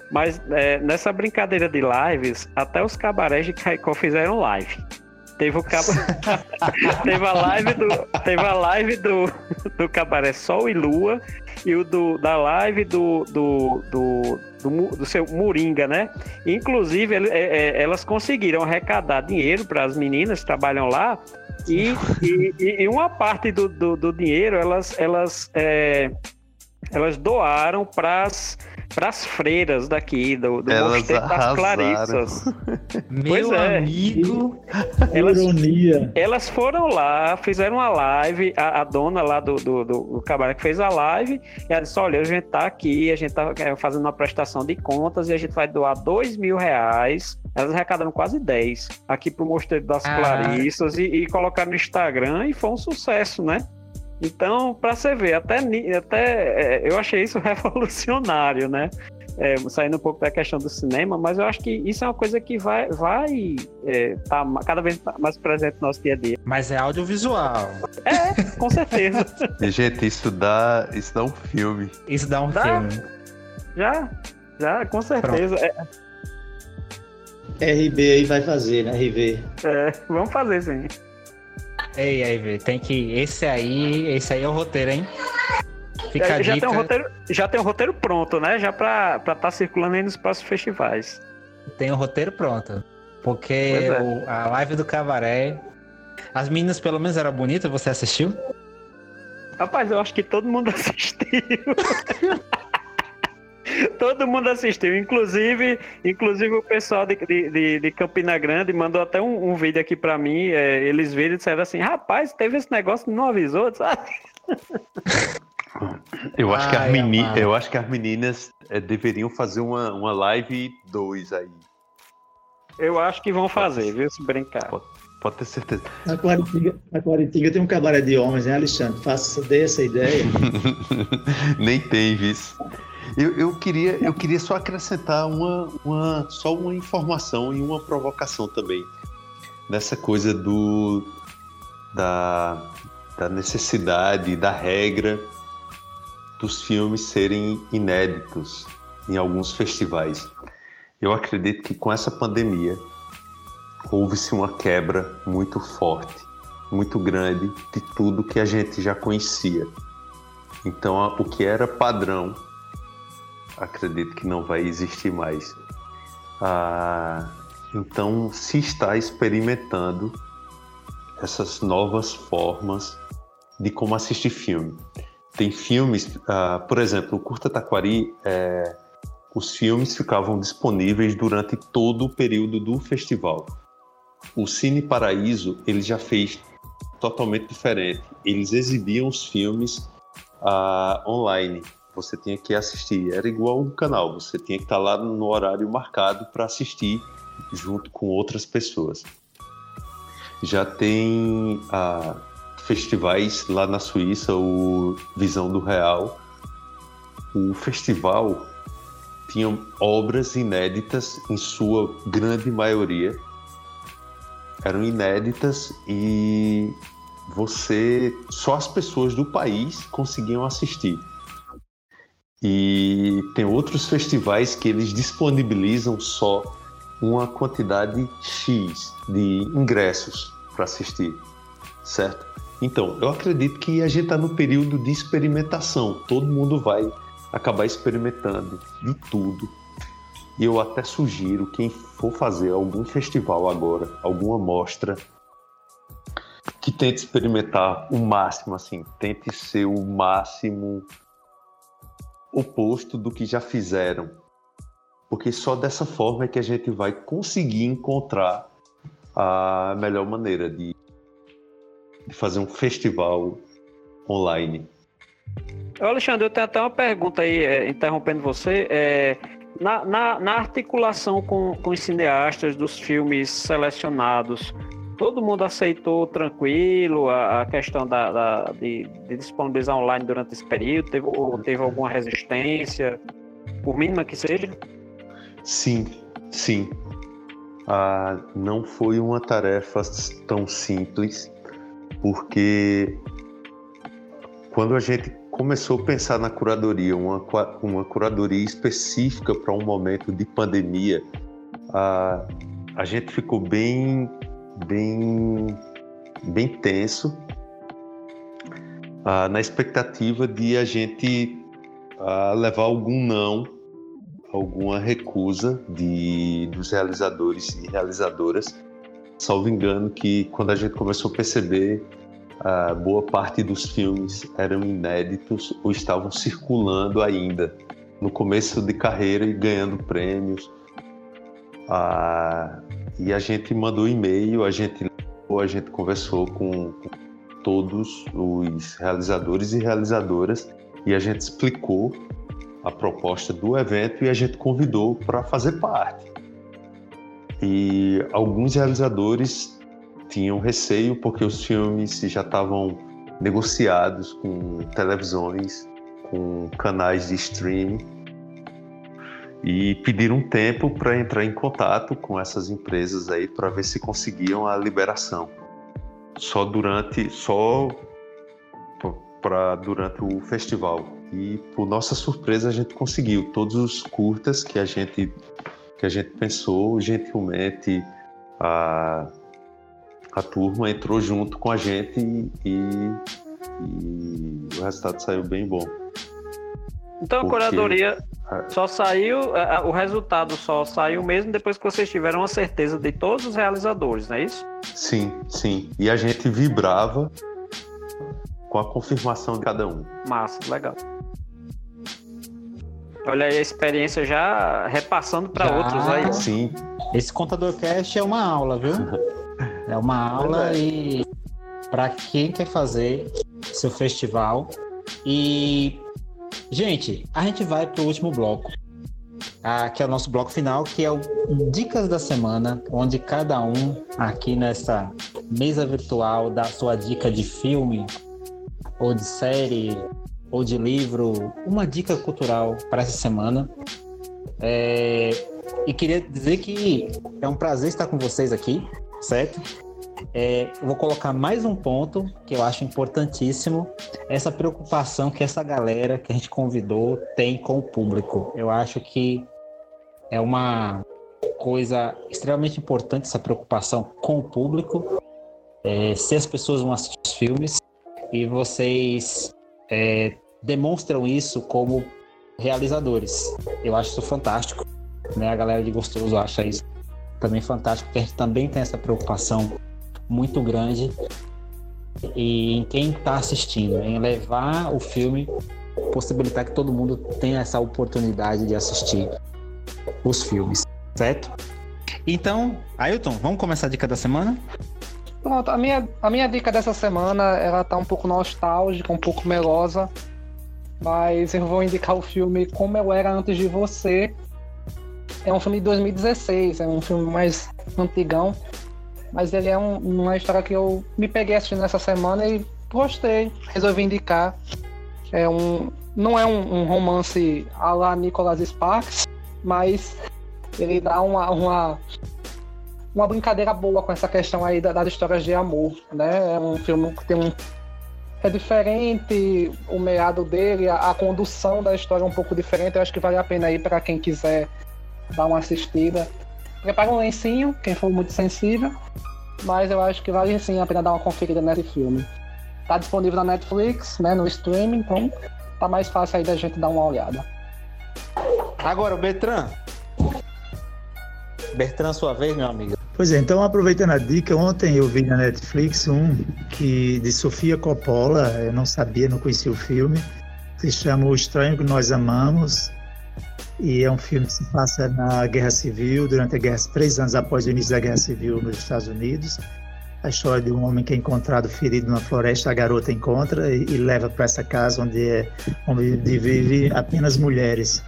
E: mas é, nessa brincadeira de lives, até os cabarés de Caicó fizeram live. Teve o teve a live do teve a live do, do cabaré Sol e Lua e o do, da live do, do, do, do, do seu Moringa, né? Inclusive ele, é, é, elas conseguiram arrecadar dinheiro para as meninas que trabalham lá e, e, e uma parte do, do, do dinheiro elas elas é, elas doaram para as para as freiras daqui, do, do
D: Elas Mosteiro das Clarissas.
A: Meu é. amigo!
E: Elas, Ironia. elas foram lá, fizeram uma live, a, a dona lá do, do, do, cabaré que fez a live, e ela disse, olha, a gente tá aqui, a gente tá é, fazendo uma prestação de contas e a gente vai doar dois mil reais elas arrecadaram quase 10 aqui pro Mosteiro das ah. Clarissas e, e colocaram no Instagram e foi um sucesso, né? Então, para você ver, até, até é, eu achei isso revolucionário, né? é, saindo um pouco da questão do cinema, mas eu acho que isso é uma coisa que vai, vai é, tá cada vez mais presente no nosso dia a dia.
A: Mas é audiovisual.
E: É, com certeza.
D: gente, isso dá, isso dá um filme.
A: Isso dá um
E: dá?
A: filme.
E: Já, já, com certeza.
C: É. RB aí vai fazer, né? RV.
E: É, vamos fazer sim.
A: Ei, aí, tem que. Esse aí, esse aí é o roteiro, hein?
E: Fica é, já, tem um roteiro, já tem um roteiro pronto, né? Já pra estar tá circulando aí nos próximos festivais.
A: Tem o um roteiro pronto. Porque é. o, a live do Cabaré. As meninas pelo menos eram bonitas, você assistiu?
E: Rapaz, eu acho que todo mundo assistiu. Todo mundo assistiu, inclusive, inclusive o pessoal de, de, de Campina Grande mandou até um, um vídeo aqui para mim. É, eles viram e disseram assim: rapaz, teve esse negócio não avisou, sabe?
D: Eu acho, Ai, que as meni... eu acho que as meninas é, deveriam fazer uma, uma live 2 aí.
E: Eu acho que vão fazer, viu? Se brincar.
D: Pode, pode ter certeza.
C: Na Quaritiga, na Quaritiga tem um cabaré de homens, né, Alexandre? Faça dessa ideia.
D: Nem tem, viu? Eu, eu, queria, eu queria só acrescentar uma, uma, só uma informação e uma provocação também. Nessa coisa do, da, da necessidade, da regra dos filmes serem inéditos em alguns festivais. Eu acredito que com essa pandemia houve-se uma quebra muito forte, muito grande de tudo que a gente já conhecia. Então, o que era padrão acredito que não vai existir mais. Ah, então, se está experimentando essas novas formas de como assistir filme. Tem filmes, ah, por exemplo, o Curta Taquari, é, os filmes ficavam disponíveis durante todo o período do festival. O Cine Paraíso, ele já fez totalmente diferente. Eles exibiam os filmes ah, online você tinha que assistir. Era igual um canal, você tinha que estar lá no horário marcado para assistir junto com outras pessoas. Já tem ah, festivais lá na Suíça, o Visão do Real. O festival tinha obras inéditas, em sua grande maioria. Eram inéditas e você só as pessoas do país conseguiam assistir. E tem outros festivais que eles disponibilizam só uma quantidade X de ingressos para assistir, certo? Então, eu acredito que a gente está no período de experimentação. Todo mundo vai acabar experimentando de tudo. E eu até sugiro quem for fazer algum festival agora, alguma mostra, que tente experimentar o máximo, assim, tente ser o máximo oposto do que já fizeram. Porque só dessa forma é que a gente vai conseguir encontrar a melhor maneira de, de fazer um festival online.
E: Alexandre, eu tenho até uma pergunta aí, é, interrompendo você. É, na, na, na, articulação com, com os cineastas dos filmes selecionados, todo mundo aceitou tranquilo a, a questão da, da de, de, disponibilizar online durante esse período? Teve, ou teve alguma resistência, por mínima que seja?
D: Sim, sim. Ah, não foi uma tarefa tão simples, porque quando a gente começou a pensar na curadoria, uma, uma curadoria específica para um momento de pandemia, a, a gente ficou bem bem, bem tenso, ah, na expectativa de a gente ah, levar algum não, alguma recusa de, dos realizadores e realizadoras. Salvo engano que quando a gente começou a perceber, ah, boa parte dos filmes eram inéditos ou estavam circulando ainda no começo de carreira e ganhando prêmios. Ah, e a gente mandou e-mail, a gente a gente conversou com, com todos os realizadores e realizadoras e a gente explicou a proposta do evento e a gente convidou para fazer parte. E alguns realizadores tinham receio porque os filmes já estavam negociados com televisões, com canais de streaming e pediram um tempo para entrar em contato com essas empresas aí para ver se conseguiam a liberação. Só durante só para durante o festival. E por nossa surpresa a gente conseguiu todos os curtas que a gente que a gente pensou, gentilmente a a turma entrou junto com a gente e, e o resultado saiu bem bom.
E: Então a curadoria só saiu, o resultado só saiu mesmo depois que vocês tiveram a certeza de todos os realizadores, não é isso?
D: Sim, sim. E a gente vibrava com a confirmação de cada um.
E: Massa, legal. Olha aí a experiência já repassando para outros aí.
A: Sim. Esse contador cast é uma aula, viu? É uma aula e para quem quer fazer seu festival e Gente, a gente vai para o último bloco, ah, que é o nosso bloco final, que é o Dicas da Semana, onde cada um aqui nessa mesa virtual dá sua dica de filme, ou de série, ou de livro, uma dica cultural para essa semana. É... E queria dizer que é um prazer estar com vocês aqui, certo? É, vou colocar mais um ponto que eu acho importantíssimo, essa preocupação que essa galera que a gente convidou tem com o público. Eu acho que é uma coisa extremamente importante essa preocupação com o público, é, se as pessoas vão assistir os filmes e vocês é, demonstram isso como realizadores. Eu acho isso fantástico, né? A galera de Gostoso acha isso também fantástico, porque a gente também tem essa preocupação muito grande e em quem está assistindo, em levar o filme, possibilitar que todo mundo tenha essa oportunidade de assistir os filmes, certo? Então, Ailton, vamos começar a dica da semana?
B: Pronto, a minha, a minha dica dessa semana, ela tá um pouco nostálgica, um pouco melosa, mas eu vou indicar o filme Como Eu Era Antes de Você. É um filme de 2016, é um filme mais antigão, mas ele é um, uma história que eu me peguei assistindo essa semana e gostei, resolvi indicar. É um, não é um, um romance a la Nicholas Sparks, mas ele dá uma, uma, uma brincadeira boa com essa questão aí das histórias de amor, né? É um filme que tem um é diferente o meado dele, a, a, condução da história é um pouco diferente. Eu acho que vale a pena aí para quem quiser dar uma assistida. Prepara um lencinho, quem for muito sensível. Mas eu acho que vale sim a pena dar uma conferida nesse filme. Tá disponível na Netflix, né, no streaming, então tá mais fácil aí da gente dar uma olhada.
A: Agora, o Bertrand. Bertrand, sua vez, meu amigo.
C: Pois é, então aproveitando a dica, ontem eu vi na Netflix um que de Sofia Coppola, eu não sabia, não conhecia o filme, se chama O Estranho que Nós Amamos, e é um filme que se passa na Guerra Civil, durante a guerra, três anos após o início da Guerra Civil nos Estados Unidos. A história de um homem que é encontrado ferido numa floresta, a garota encontra e, e leva para essa casa onde, é, onde vive apenas mulheres.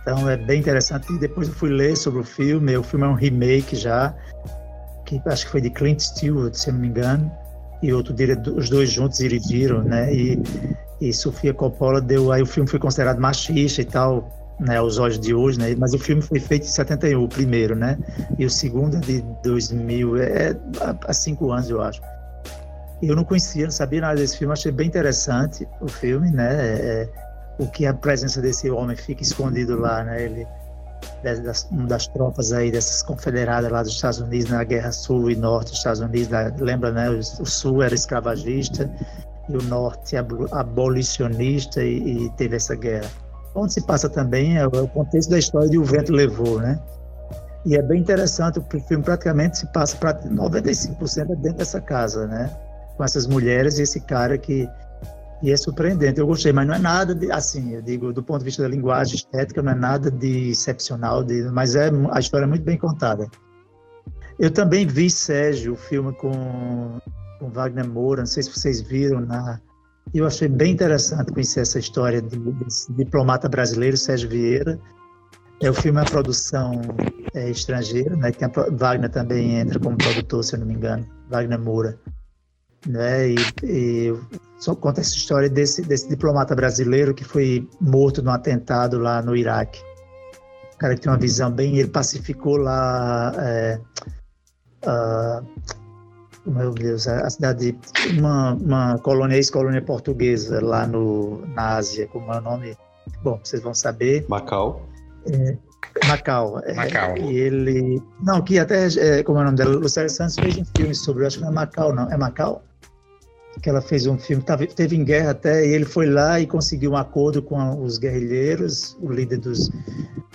C: Então é bem interessante. E depois eu fui ler sobre o filme. O filme é um remake já, que acho que foi de Clint Stewart, se não me engano, e outro diretor, os dois juntos dirigiram, né? E, e Sofia Coppola deu aí o filme foi considerado machista e tal né, olhos de hoje, né? Mas o filme foi feito em 71, o primeiro, né? E o segundo é de 2000, é há cinco anos, eu acho. Eu não conhecia, não sabia nada desse filme, achei bem interessante o filme, né? É, o que a presença desse homem fica escondido lá, né? Ele das, das tropas aí dessas confederadas lá dos Estados Unidos na Guerra Sul e Norte dos Estados Unidos, né? lembra, né? O, o Sul era escravagista e o Norte abolicionista e, e teve essa guerra onde se passa também é o contexto da história de O Vento Levou, né? E é bem interessante, o filme praticamente se passa para 95% dentro dessa casa, né? Com essas mulheres e esse cara que e é surpreendente. Eu gostei, mas não é nada de assim, eu digo, do ponto de vista da linguagem estética, não é nada de excepcional, de, mas é a história é muito bem contada. Eu também vi Sérgio, o filme com, com Wagner Moura, não sei se vocês viram na eu achei bem interessante conhecer essa história desse diplomata brasileiro, Sérgio Vieira. É, o filme é uma produção é, estrangeira, né? Que a Wagner também entra como produtor, se eu não me engano, Wagner Moura. Né? E, e só conta essa história desse, desse diplomata brasileiro que foi morto num atentado lá no Iraque. um cara que tem uma visão bem. Ele pacificou lá. É, uh, meu Deus, a cidade, uma, uma colônia, ex-colônia portuguesa lá no, na Ásia, como é o nome? Bom, vocês vão saber.
D: Macau.
C: É, Macau. É,
A: Macau.
C: E ele. Não, que até. É, como é o nome dela? Lucélia Santos fez um filme sobre. Acho que não é Macau, não. É Macau? Que ela fez um filme. Tava, teve em guerra até. E ele foi lá e conseguiu um acordo com os guerrilheiros, o líder dos,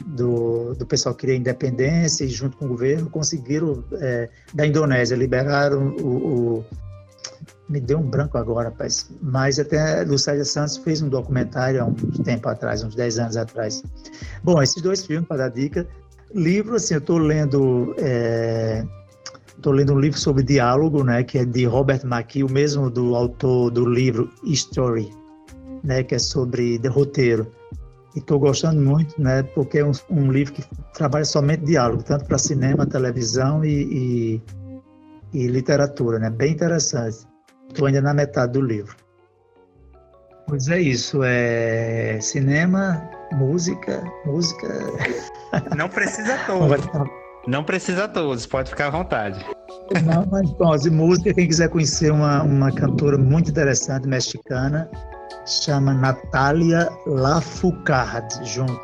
C: do, do pessoal que queria independência, e junto com o governo conseguiram. É, da Indonésia, liberaram o, o me deu um branco agora, rapaz. Mas até Lucélia Santos fez um documentário há um tempo atrás, uns 10 anos atrás. Bom, esses dois filmes, para dar dica. Livro, assim, eu estou lendo. Estou lendo um livro sobre diálogo, né, que é de Robert McKee, o mesmo do autor do livro History, né, que é sobre roteiro. E estou gostando muito, né, porque é um, um, livro que trabalha somente diálogo, tanto para cinema, televisão e, e, e literatura, né, bem interessante. Estou ainda na metade do livro. Pois é isso, é cinema, música, música.
A: Não precisa todos. Não precisa todos, pode ficar à vontade.
C: Não, mas bom, de música, quem quiser conhecer uma, uma cantora muito interessante, mexicana, chama Natália Lafourcade, junto.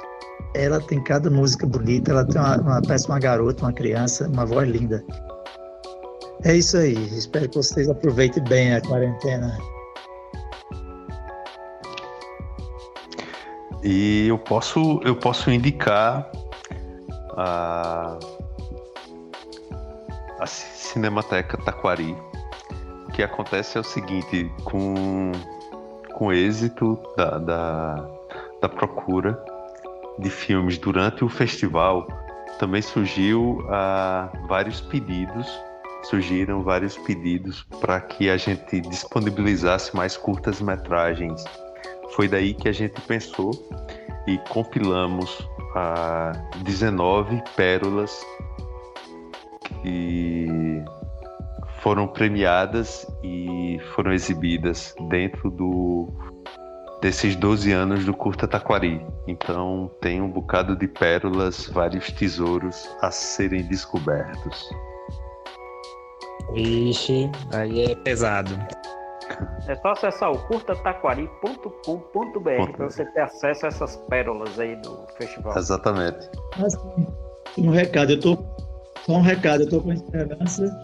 C: Ela tem cada música bonita, ela tem uma, uma, parece uma garota, uma criança, uma voz linda. É isso aí. Espero que vocês aproveitem bem a quarentena.
D: E eu posso, eu posso indicar a, a Cinemateca Taquari. O que acontece é o seguinte, com, com o êxito da, da, da procura de filmes durante o festival, também surgiu uh, vários pedidos surgiram vários pedidos para que a gente disponibilizasse mais curtas-metragens. Foi daí que a gente pensou e compilamos ah, 19 pérolas que foram premiadas e foram exibidas dentro do desses 12 anos do Curta Taquari. Então tem um bocado de pérolas, vários tesouros a serem descobertos.
A: Vixe, aí é pesado.
E: É só acessar o curtataquari.com.br para você ter acesso a essas pérolas aí do festival.
D: Exatamente.
C: Um recado, eu tô. Só um recado, eu tô com esperança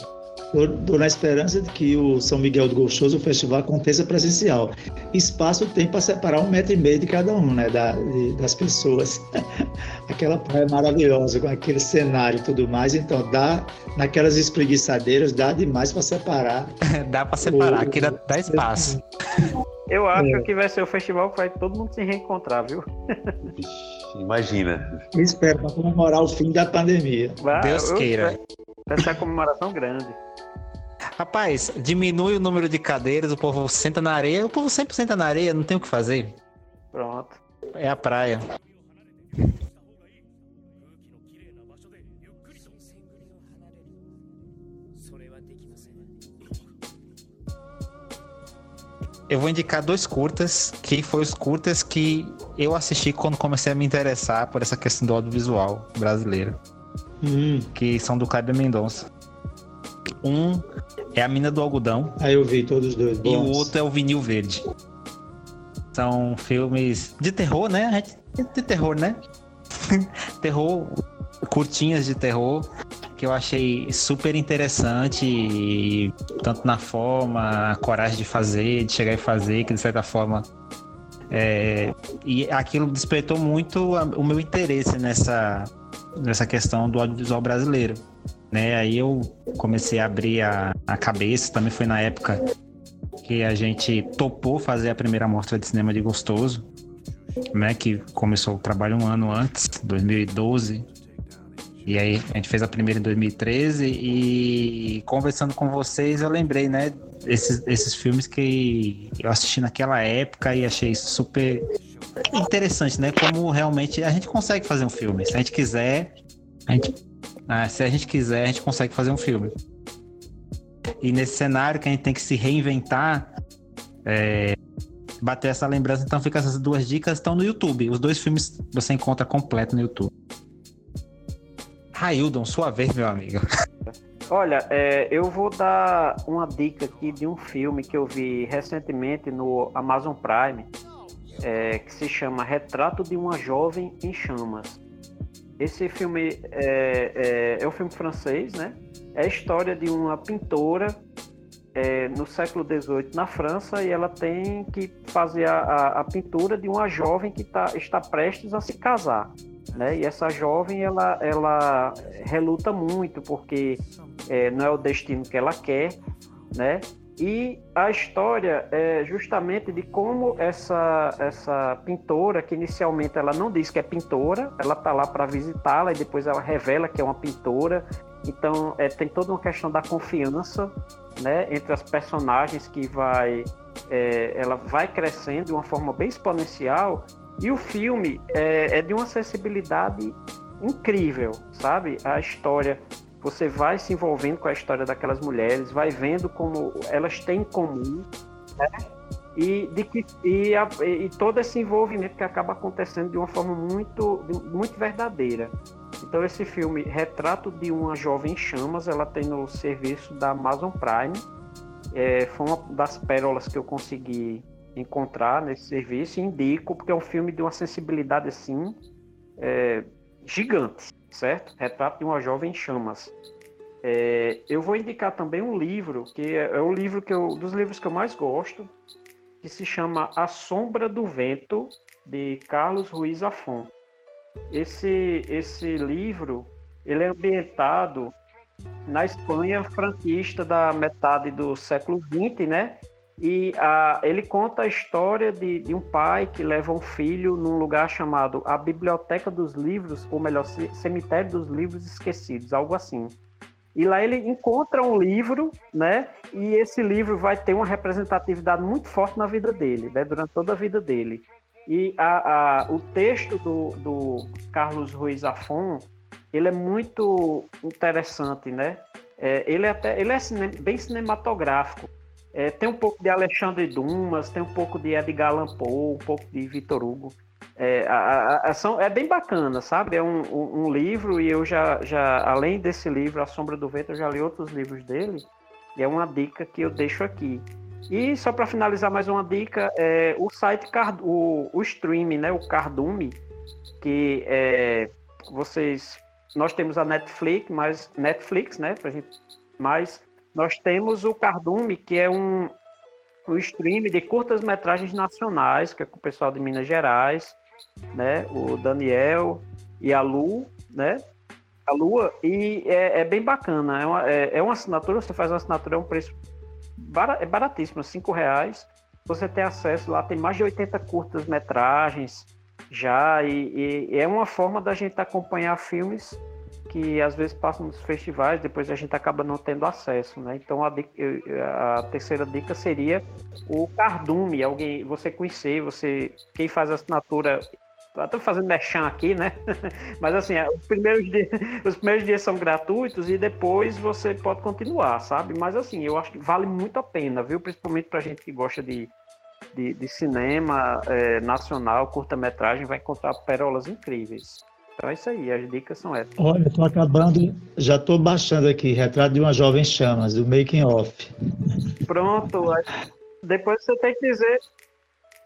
C: Estou na esperança de que o São Miguel do Gostoso, o festival, aconteça presencial. Espaço tem para separar um metro e meio de cada um, né, da, de, das pessoas. Aquela praia maravilhosa, com aquele cenário e tudo mais. Então, dá, naquelas espreguiçadeiras, dá demais para separar.
A: dá para separar, o, aqui dá, dá espaço.
E: Eu acho é. que vai ser o festival que vai todo mundo se reencontrar, viu?
D: Imagina.
C: Espero para comemorar o fim da pandemia.
A: Vai, Deus queira.
E: Vai ser uma comemoração grande.
A: Rapaz, diminui o número de cadeiras, o povo senta na areia. O povo sempre senta na areia, não tem o que fazer.
E: Pronto.
A: É a praia. Eu vou indicar dois curtas, que foram os curtas que eu assisti quando comecei a me interessar por essa questão do audiovisual brasileiro. Hum. Que são do Kleber Mendonça. Um é a Mina do Algodão.
C: Aí eu vi todos os dois.
A: Bons. E o outro é o Vinil Verde. São filmes de terror, né? De terror, né? terror, curtinhas de terror, que eu achei super interessante, tanto na forma, a coragem de fazer, de chegar e fazer, que de certa forma. É, e aquilo despertou muito o meu interesse nessa, nessa questão do audiovisual brasileiro. Né? Aí eu comecei a abrir a, a cabeça, também foi na época que a gente topou fazer a primeira mostra de cinema de Gostoso, né? Que começou o trabalho um ano antes, 2012. E aí a gente fez a primeira em 2013 e conversando com vocês eu lembrei, né, esses, esses filmes que eu assisti naquela época e achei super interessante, né? Como realmente a gente consegue fazer um filme. Se a gente quiser, a gente ah, se a gente quiser, a gente consegue fazer um filme. E nesse cenário que a gente tem que se reinventar, é, bater essa lembrança, então fica essas duas dicas estão no YouTube. Os dois filmes você encontra completo no YouTube. Raildon, sua vez, meu amigo.
E: Olha, é, eu vou dar uma dica aqui de um filme que eu vi recentemente no Amazon Prime, é, que se chama Retrato de uma Jovem em Chamas. Esse filme é, é, é um filme francês, né? É a história de uma pintora é, no século XVIII na França e ela tem que fazer a, a, a pintura de uma jovem que tá, está prestes a se casar. Né? E essa jovem ela, ela reluta muito porque é, não é o destino que ela quer, né? E a história é justamente de como essa, essa pintora, que inicialmente ela não diz que é pintora, ela está lá para visitá-la e depois ela revela que é uma pintora. Então é, tem toda uma questão da confiança né, entre as personagens que vai, é, ela vai crescendo de uma forma bem exponencial. E o filme é, é de uma acessibilidade incrível, sabe? A história você vai se envolvendo com a história daquelas mulheres, vai vendo como elas têm em comum, né? E, de que, e, a, e todo esse envolvimento que acaba acontecendo de uma forma muito, muito verdadeira. Então esse filme, Retrato de uma Jovem Chamas, ela tem no serviço da Amazon Prime. É, foi uma das pérolas que eu consegui encontrar nesse serviço e indico, porque é um filme de uma sensibilidade assim é, gigante certo? Retrato de uma Jovem Chamas. É, eu vou indicar também um livro, que é, é o livro que eu, dos livros que eu mais gosto, que se chama A Sombra do Vento, de Carlos Ruiz Afon. Esse, esse livro ele é ambientado na Espanha franquista da metade do século XX, né? E a, ele conta a história de, de, um pai que leva um filho num lugar chamado a Biblioteca dos Livros, ou melhor, Cemitério dos Livros Esquecidos, algo assim. E lá ele encontra um livro, né? E esse livro vai ter uma representatividade muito forte na vida dele, né? Durante toda a vida dele. E a, a, o texto do, do Carlos Ruiz Afon, ele é muito interessante, né? É, ele, é até, ele é cine, bem cinematográfico. É, tem um pouco de Alexandre Dumas, tem um pouco de Edgar Allan Poe, um pouco de Vitor Hugo. É, a, a, são, é bem bacana, sabe? É um, um, um, livro e eu já, já, além desse livro, A Sombra do Vento, eu já li outros livros dele. E é uma dica que eu deixo aqui. E só para finalizar mais uma dica, é, o site, Card, o, o streaming, né, o Cardume, que é, vocês, nós temos a Netflix, mas Netflix, né, pra gente, mas nós temos o Cardume, que é um, um stream de curtas-metragens nacionais, que é com o pessoal de Minas Gerais, né? O Daniel e a Lu, né? A Lua, e é, é bem bacana. É uma, é, é, uma assinatura, você faz uma assinatura, é um preço bar, é baratíssimo, cinco reais. Você tem acesso lá, tem mais de 80 curtas-metragens já, e, e, é uma forma da gente acompanhar filmes que às vezes passam nos festivais, depois a gente acaba não tendo acesso, né? Então a, a terceira dica seria o cardume, alguém você conhecer, você quem faz a assinatura Estou fazendo mechan aqui, né? Mas assim, é, os primeiros, dias, os primeiros dias são gratuitos e depois você pode continuar, sabe? Mas assim, eu acho que vale muito a pena, viu? Principalmente para gente que gosta de, de, de cinema é, nacional, curta-metragem, vai encontrar pérolas incríveis. Então é isso aí, as dicas são essas.
C: Olha, estou acabando, já estou baixando aqui, Retrato de uma Jovem Chamas, do Making Off.
E: Pronto, depois você tem que dizer,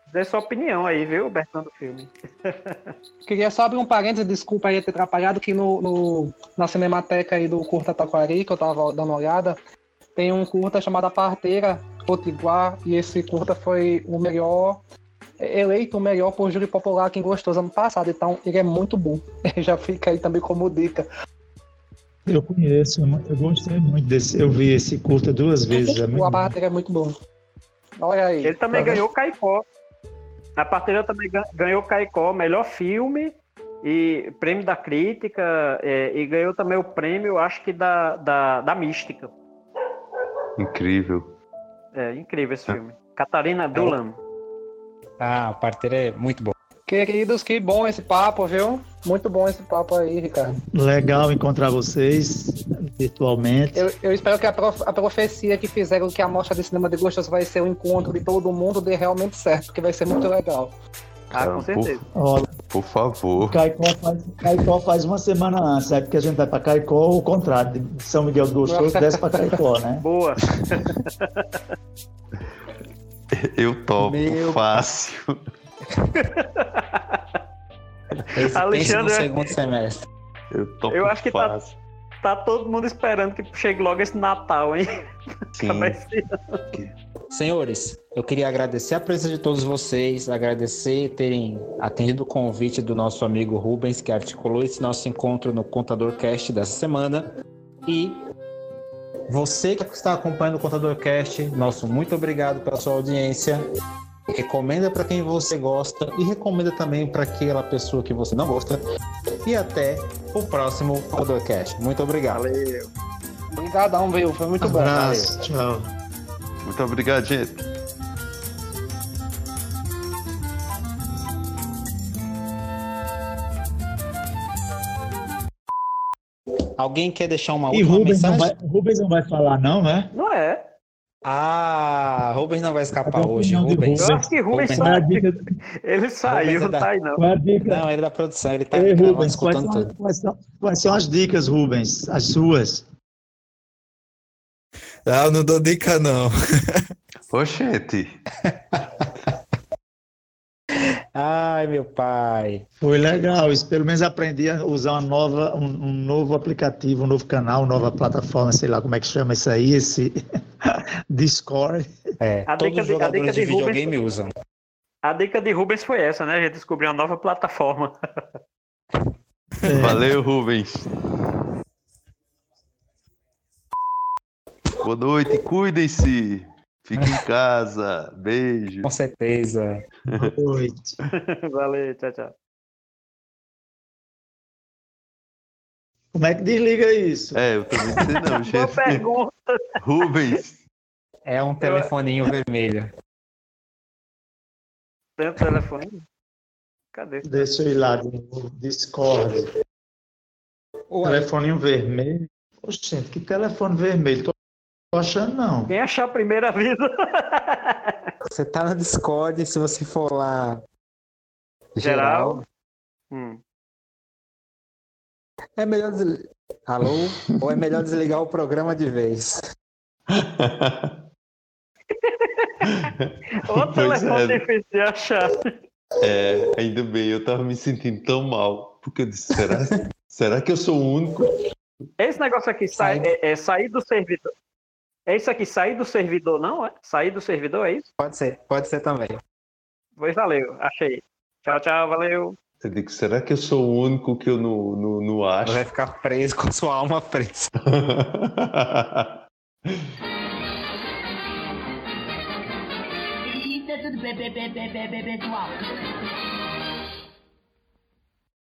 E: dizer sua opinião aí, viu, Bertão, do filme.
B: Queria só abrir um parênteses, desculpa aí ter atrapalhado, que no, no, na Cinemateca aí do Curta Taquari, que eu estava dando uma olhada, tem um curta chamado A Parteira Potiguar, e esse curta foi o melhor eleito o melhor por júri popular quem gostou ano passado, então ele é muito bom. Já fica aí também como dica.
C: Eu conheço, eu gostei muito desse. Eu vi esse curta duas vezes. É
B: o Abater é muito bom. Olha aí.
E: Ele também tá ganhou Caicó. A parteira também ganhou Caicó, melhor filme e prêmio da crítica é, e ganhou também o prêmio, acho que da, da, da mística.
D: Incrível.
E: É incrível esse filme. Catarina Dulan.
A: Ah, o parteiro é muito bom.
B: Queridos, que bom esse papo, viu? Muito bom esse papo aí, Ricardo.
C: Legal encontrar vocês virtualmente.
B: Eu, eu espero que a, prof, a, profecia que fizeram que a mostra de cinema de gostos vai ser o encontro de todo mundo dê realmente certo, porque vai ser muito legal.
E: Ah, com certeza.
C: Olha,
D: Por favor.
C: Caicó faz, Caicó faz uma semana antes, é porque a gente vai para Caicó, o contrário, de São Miguel do Gostoso desce para Caicó, né?
E: Boa.
D: Eu topo
A: Meu
D: fácil.
A: Esse
E: Alexandre,
A: no segundo semestre.
D: Eu topo
E: Eu acho que tá-
D: fácil.
E: Tá todo mundo esperando que chegue logo esse Natal, hein?
D: Sim.
A: Senhores, eu queria agradecer a presença de todos vocês, agradecer terem atendido o convite do nosso amigo Rubens, que articulou esse nosso encontro no Contador Cast dessa semana. E você que está acompanhando o Contador Cast, nosso muito obrigado pela sua audiência. Recomenda para quem você gosta e recomenda também para aquela pessoa que você não gosta. E até o próximo Contador Cast. Muito obrigado.
E: Valeu.
B: Obrigadão, viu? Foi muito bom.
C: Abraço, tchau.
D: Muito obrigado, gente.
A: Alguém quer deixar uma
C: E
A: última
C: Rubens não,
A: mensagem?
C: vai, Rubens não vai falar, não, né?
E: Não é.
A: Ah, Rubens não vai escapar
C: a
A: hoje. Rubens.
E: Eu acho que Rubens
A: Rubens.
C: É dica,
E: Ele saiu,
A: Rubens é
E: não tá aí não.
C: é a dica?
A: Não, ele é da produção, ele tá
C: Ei,
A: gravando,
C: Rubens, quais
A: escutando
C: são,
A: tudo.
C: quais, são, quais são as dicas, Rubens? As suas?
F: Ah, eu não dou dica, não.
D: Oxente.
A: Ai, meu pai.
C: Foi legal, isso pelo menos aprendi a usar uma nova, um, um novo aplicativo, um novo canal, uma nova plataforma, sei lá como é que chama isso aí, esse Discord.
A: É,
E: A
A: todos
E: dica
A: os jogadores de,
E: de Rubens-
A: videogame usam.
E: A dica de Rubens foi essa, né? A gente descobriu uma nova plataforma.
C: É,
D: Valeu, Rubens. Boa noite, cuidem-se. Fiquem em casa. Beijo.
A: Com certeza.
C: boa noite.
E: Valeu, tchau, tchau.
C: Como é que desliga isso?
D: É, eu também não sei não,
E: Boa
D: gente.
E: pergunta.
D: Rubens.
A: É um telefoninho vermelho.
E: Dentro do telefone. Cadê?
C: Deixa eu ir lá novo, Discord.
A: Ué,
C: Telefoninho vermelho. Oxe, gente, que telefone vermelho? Tô achando não.
E: Quem achar a primeira vida?
A: você tá no Discord, se você for lá.
E: Geral. Hum.
A: É melhor desligar. Alô? Ou é melhor desligar o programa de vez?
E: Outro
D: Pois
E: telefone
D: é.
E: difícil de achar.
D: É, ainda bem, eu tava me sentindo tão mal. Porque eu disse, será, será que eu sou o único?
E: Esse negócio aqui sai,
A: Sai.
E: é, é sair do servidor. É isso aqui, sair do servidor, não é? Sair do servidor, é isso?
A: Pode ser, pode ser também.
E: Pois valeu, achei. Tchau, tchau, valeu.
D: Eu digo, será que eu sou o único que eu não, não, não acho?
A: Vai ficar preso com sua alma presa.
G: Isso é tudo pessoal.